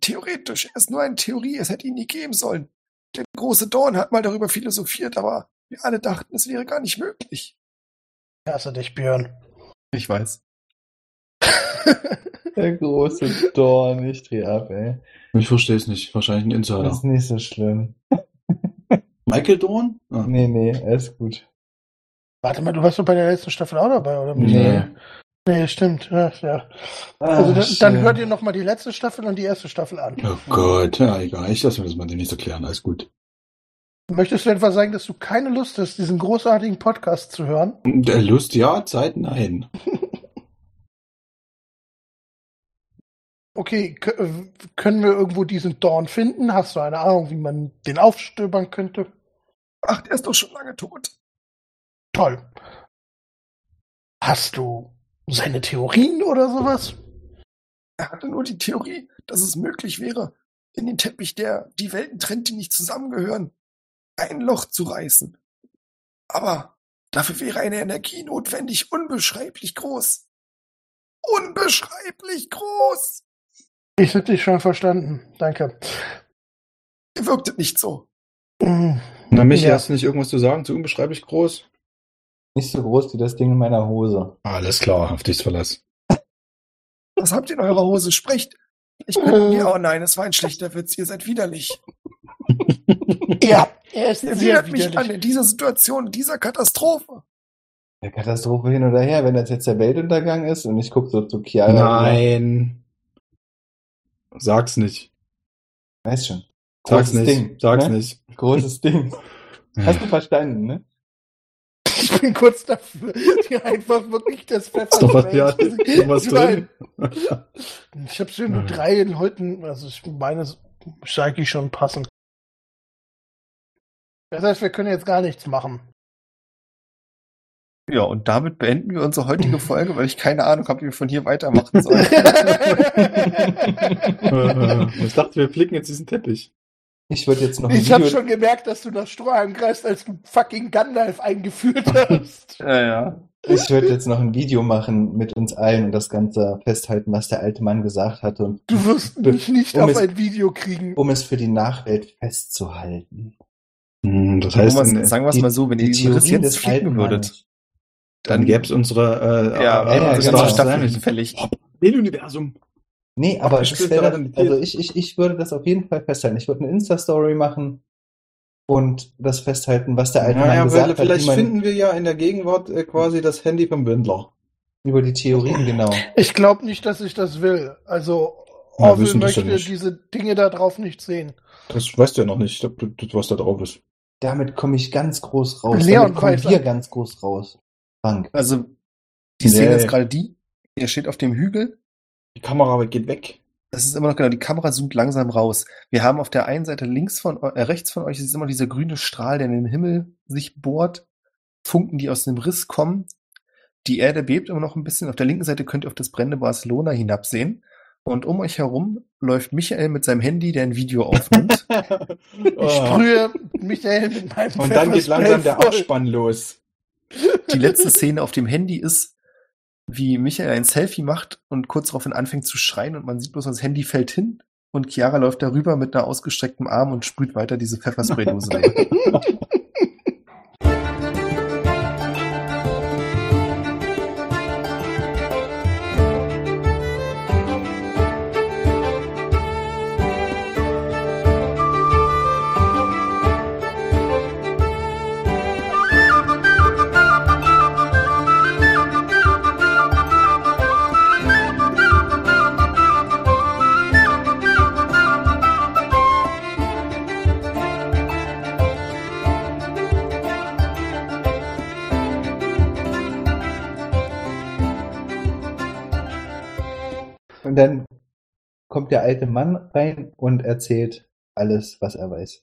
Theoretisch, er ist nur eine Theorie, es hätte ihn nie geben sollen. Der große Dorn hat mal darüber philosophiert, aber wir alle dachten, es wäre gar nicht möglich. Ich hasse dich, Björn. Ich weiß. Der große Dorn, ich dreh ab, ey. Ich verstehe es nicht. Wahrscheinlich ein Das Insider. ist nicht so schlimm. Michael Dorn? Ah. Nee, nee, alles gut. Warte mal, du warst doch bei der letzten Staffel auch dabei, oder? Nee. Nee, stimmt. Ja, ja. Also dann, dann hört ihr noch mal die letzte Staffel und die erste Staffel an. Oh Gott, ja, egal. Ich lasse mir das mal demnächst erklären. Alles gut. Möchtest du etwa sagen, dass du keine Lust hast, diesen großartigen Podcast zu hören? Der Lust ja, Zeit nein. Okay, äh, können wir irgendwo diesen Dorn finden? Hast du eine Ahnung, wie man den aufstöbern könnte? Ach, der ist doch schon lange tot. Toll. Hast du seine Theorien oder sowas? Er hatte nur die Theorie, dass es möglich wäre, in den Teppich, der die Welten trennt, die nicht zusammengehören, ein Loch zu reißen. Aber dafür wäre eine Energie notwendig, unbeschreiblich groß. Unbeschreiblich groß! Ich hab dich schon verstanden. Danke. Ihr wirktet nicht so. Mm, Na, Michi, Ja. hast du nicht irgendwas zu sagen? Zu unbeschreiblich groß? Nicht so groß wie das Ding in meiner Hose. Alles klar, auf dich Verlass. Was habt ihr in eurer Hose? Sprecht! Ich mir, oh nein, es war ein schlechter Witz, ihr seid widerlich. Ja, er ist widert mich an in dieser Situation, in dieser Katastrophe. Der Katastrophe hin oder her, wenn das jetzt der Weltuntergang ist und ich gucke so zu Chiara. Nein. Sag's nicht. Weiß schon. Sag's Großes nicht. Ding, Sag's ne? nicht. Großes Ding. Hast du verstanden, ne? Ich bin kurz dafür, dir einfach wirklich das Pfeffer Ist doch was, ja, ist was drin. Ich habe schon nur drei Leuten, also ich meine, es eigentlich schon passend. Das heißt, wir können jetzt gar nichts machen. Ja, und damit beenden wir unsere heutige Folge, weil ich keine Ahnung habe, wie wir von hier weitermachen sollen. ich dachte, wir flicken jetzt diesen Teppich. Ich würde jetzt noch ein Ich habe schon gemerkt, dass du das Strohhalm greifst, als du fucking Gandalf eingeführt hast. ja, ja. ich würde jetzt noch ein Video machen mit uns allen und das Ganze festhalten, was der alte Mann gesagt hatte und Du wirst mich nicht Um auf es- ein Video kriegen. um es für die Nachwelt festzuhalten. Hm, Das Sagen heißt, wir in, sagen wir es die- mal so, wenn ihr die diesen Riss Theorien jetzt alten würdet, dann gäbe es unsere äh, ja, äh, ja, das genau. Staffel Staffel hinfällig. Universum. Nee, aber das Abgestürzte wäre, also ich, ich, ich würde das auf jeden Fall festhalten. Ich würde eine Insta-Story machen und das festhalten, was der alte Naja, Mann gesagt weil, hat, vielleicht finden wir ja in der Gegenwart äh, quasi das Handy vom Wendler. über die Theorien genau. Ich glaube nicht, dass ich das will. Also, Ja, Orwell ja möchte nicht. diese Dinge da drauf nicht sehen. Das weißt du ja noch nicht, was da drauf ist. Damit komme ich ganz groß raus. Leon Damit kommen wir ganz groß raus. Frank. Also, die Szene Nee. ist gerade die, ihr steht auf dem Hügel, Die Kamera geht weg. das ist immer noch genau, die Kamera zoomt langsam raus. Wir haben auf der einen Seite links von, äh, rechts von euch ist immer dieser grüne Strahl, der in den Himmel sich bohrt. Funken, die aus dem Riss kommen. Die Erde bebt immer noch ein bisschen. Auf der linken Seite könnt ihr auf das brennende Barcelona hinabsehen. Und um euch herum läuft Michael mit seinem Handy, der ein Video aufnimmt. Ich Oh. sprühe Michael mit meinem Und dann geht langsam der. Abspann los. Die letzte Szene auf dem Handy ist, wie Michael ein Selfie macht und kurz daraufhin anfängt zu schreien und man sieht bloß, das Handy fällt hin und Chiara läuft darüber mit einer ausgestreckten Arm und sprüht weiter diese Pfefferspraydose Und dann kommt der alte Mann rein und erzählt alles, was er weiß.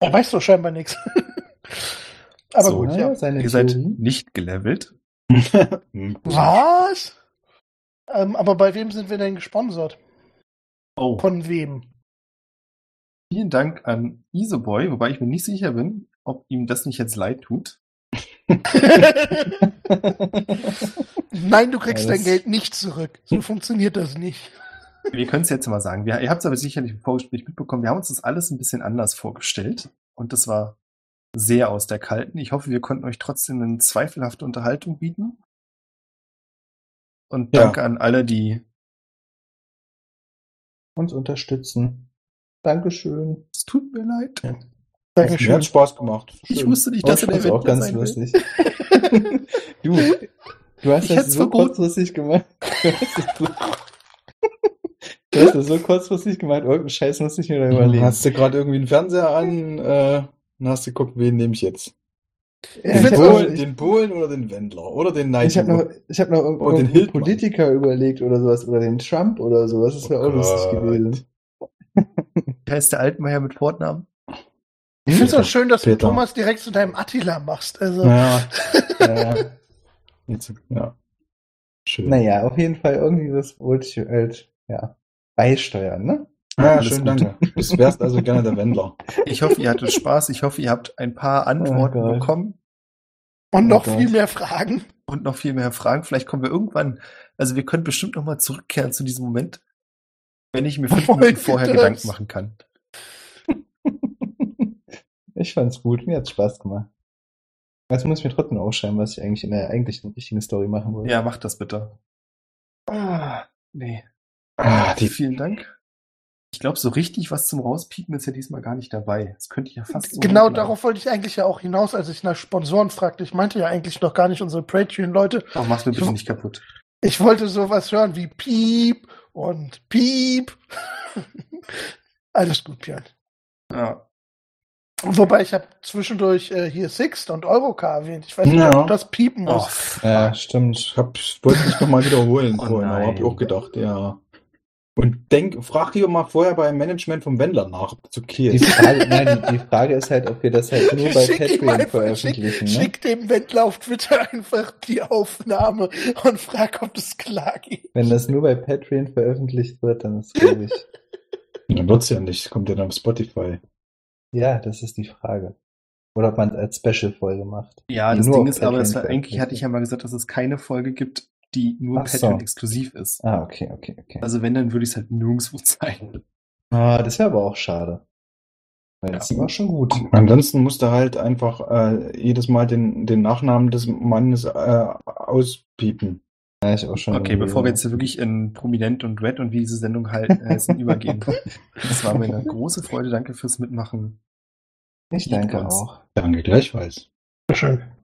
Er weiß doch scheinbar nichts. Aber So, gut, Naja, ja. seine Ihr seid Theorien. nicht gelevelt. Was? Ähm, aber bei wem sind wir denn gesponsert? Oh, Von wem? vielen Dank an Isoboy, wobei ich mir nicht sicher bin, ob ihm das nicht jetzt leid tut. Nein, du kriegst Ja, dein Geld nicht zurück. So funktioniert das nicht. Wir können es jetzt mal sagen. Wir, ihr habt es aber sicherlich im Vorgespräch mitbekommen. Wir haben uns das alles ein bisschen anders vorgestellt. Und das war sehr aus der Kalten. Ich hoffe, wir konnten euch trotzdem eine zweifelhafte Unterhaltung bieten. Und Ja. danke an alle, die Uns unterstützen. Dankeschön. Es tut mir leid. Mir Dankeschön. hat Spaß gemacht. Ich Schön. wusste nicht, dass er das der ist auch Wendler ganz sein will. lustig. du, du hast Ich das so verboten. kurzfristig gemacht. Du hast das so kurzfristig gemacht. Irgendeinen Scheiß muss ich mir da überlegen. Hast du gerade irgendwie einen Fernseher an? Äh, dann hast du geguckt, wen nehme ich jetzt? Ich Den auch- Polen, den Polen oder den Wendler? Oder den Knight? Ich habe noch, ich hab noch Oh, den irgendeinen Hildmann. Politiker überlegt oder sowas. Oder den Trump oder sowas. Das wäre Oh auch lustig gewesen. Heißt der Altmaier mit Vornamen? Ich finde es auch schön, dass du Peter. Thomas direkt zu deinem Attila machst. Also, Ja. Ja. Jetzt, ja. Schön. naja, auf jeden Fall irgendwie das halt, ja, beisteuern, ne? Ja, Alles schön, danke. Du wärst also gerne der Wendler. Ich hoffe, ihr hattet Spaß. Ich hoffe, ihr habt ein paar Antworten Oh bekommen und noch Oh viel mehr Fragen. und noch viel mehr Fragen. Vielleicht kommen wir irgendwann, also wir können bestimmt noch mal zurückkehren zu diesem Moment, wenn ich mir fünf Minuten vorher das? Gedanken machen kann. Ich fand's gut, mir hat's Spaß gemacht. Also muss ich mir trotzdem aufschreiben, was ich eigentlich in der eigentlichen richtigen Story machen wollte. Ja, macht das bitte. Ah, nee. Ah, die, Vielen Dank. Ich glaube, so richtig was zum Rauspiepen ist ja diesmal gar nicht dabei. Das könnte ich ja fast so genau darauf wollte ich eigentlich ja auch hinaus, als ich nach Sponsoren fragte. Ich meinte ja eigentlich noch gar nicht unsere Patreon-Leute. Ach, mach's mir bitte nicht kaputt. Ich wollte sowas hören wie Piep und Piep. Alles gut, Björn. Ja. Wobei ich habe zwischendurch äh, hier Sixt und Eurocar erwähnt. Ich weiß nicht, Ja. ob das piepen Oh, muss. Ja, stimmt. Ich hab, wollte es noch mal wiederholen Oh vorhin, aber nein. hab ich auch gedacht, ja. Und denk, frag lieber mal vorher beim Management vom Wendler nach, es okay Die ist. Frage, nein, die, Frage ist halt, ob wir das halt nur bei Patreon veröffentlichen. Schick, Ne? schick dem Wendler auf Twitter einfach die Aufnahme und frag, ob das klar geht. Wenn das nur bei Patreon veröffentlicht wird, dann ist glaube ich. Dann wird's ja nicht, kommt ja dann auf Spotify. Ja, das ist die Frage. Oder ob man es als Special-Folge macht. Ja, die das nur Ding ist aber, Patreon eigentlich hatte ich ja mal gesagt, dass es keine Folge gibt, die nur Ach so. Patreon exklusiv ist. Ah, okay, okay, okay. Also wenn, dann würde ich es halt nirgendwo zeigen. Ah, das wäre aber auch schade. Weil das Ja. war schon gut. Ansonsten musst du halt einfach äh, jedes Mal den, den Nachnamen des Mannes äh, auspiepen. Ja, ich auch schon Okay, bevor wir so. jetzt hier wirklich in Prominent und Red und wie diese Sendung halt heißen übergehen. Das war mir eine große Freude. Danke fürs Mitmachen. Ich danke auch. Danke gleichfalls. Schön.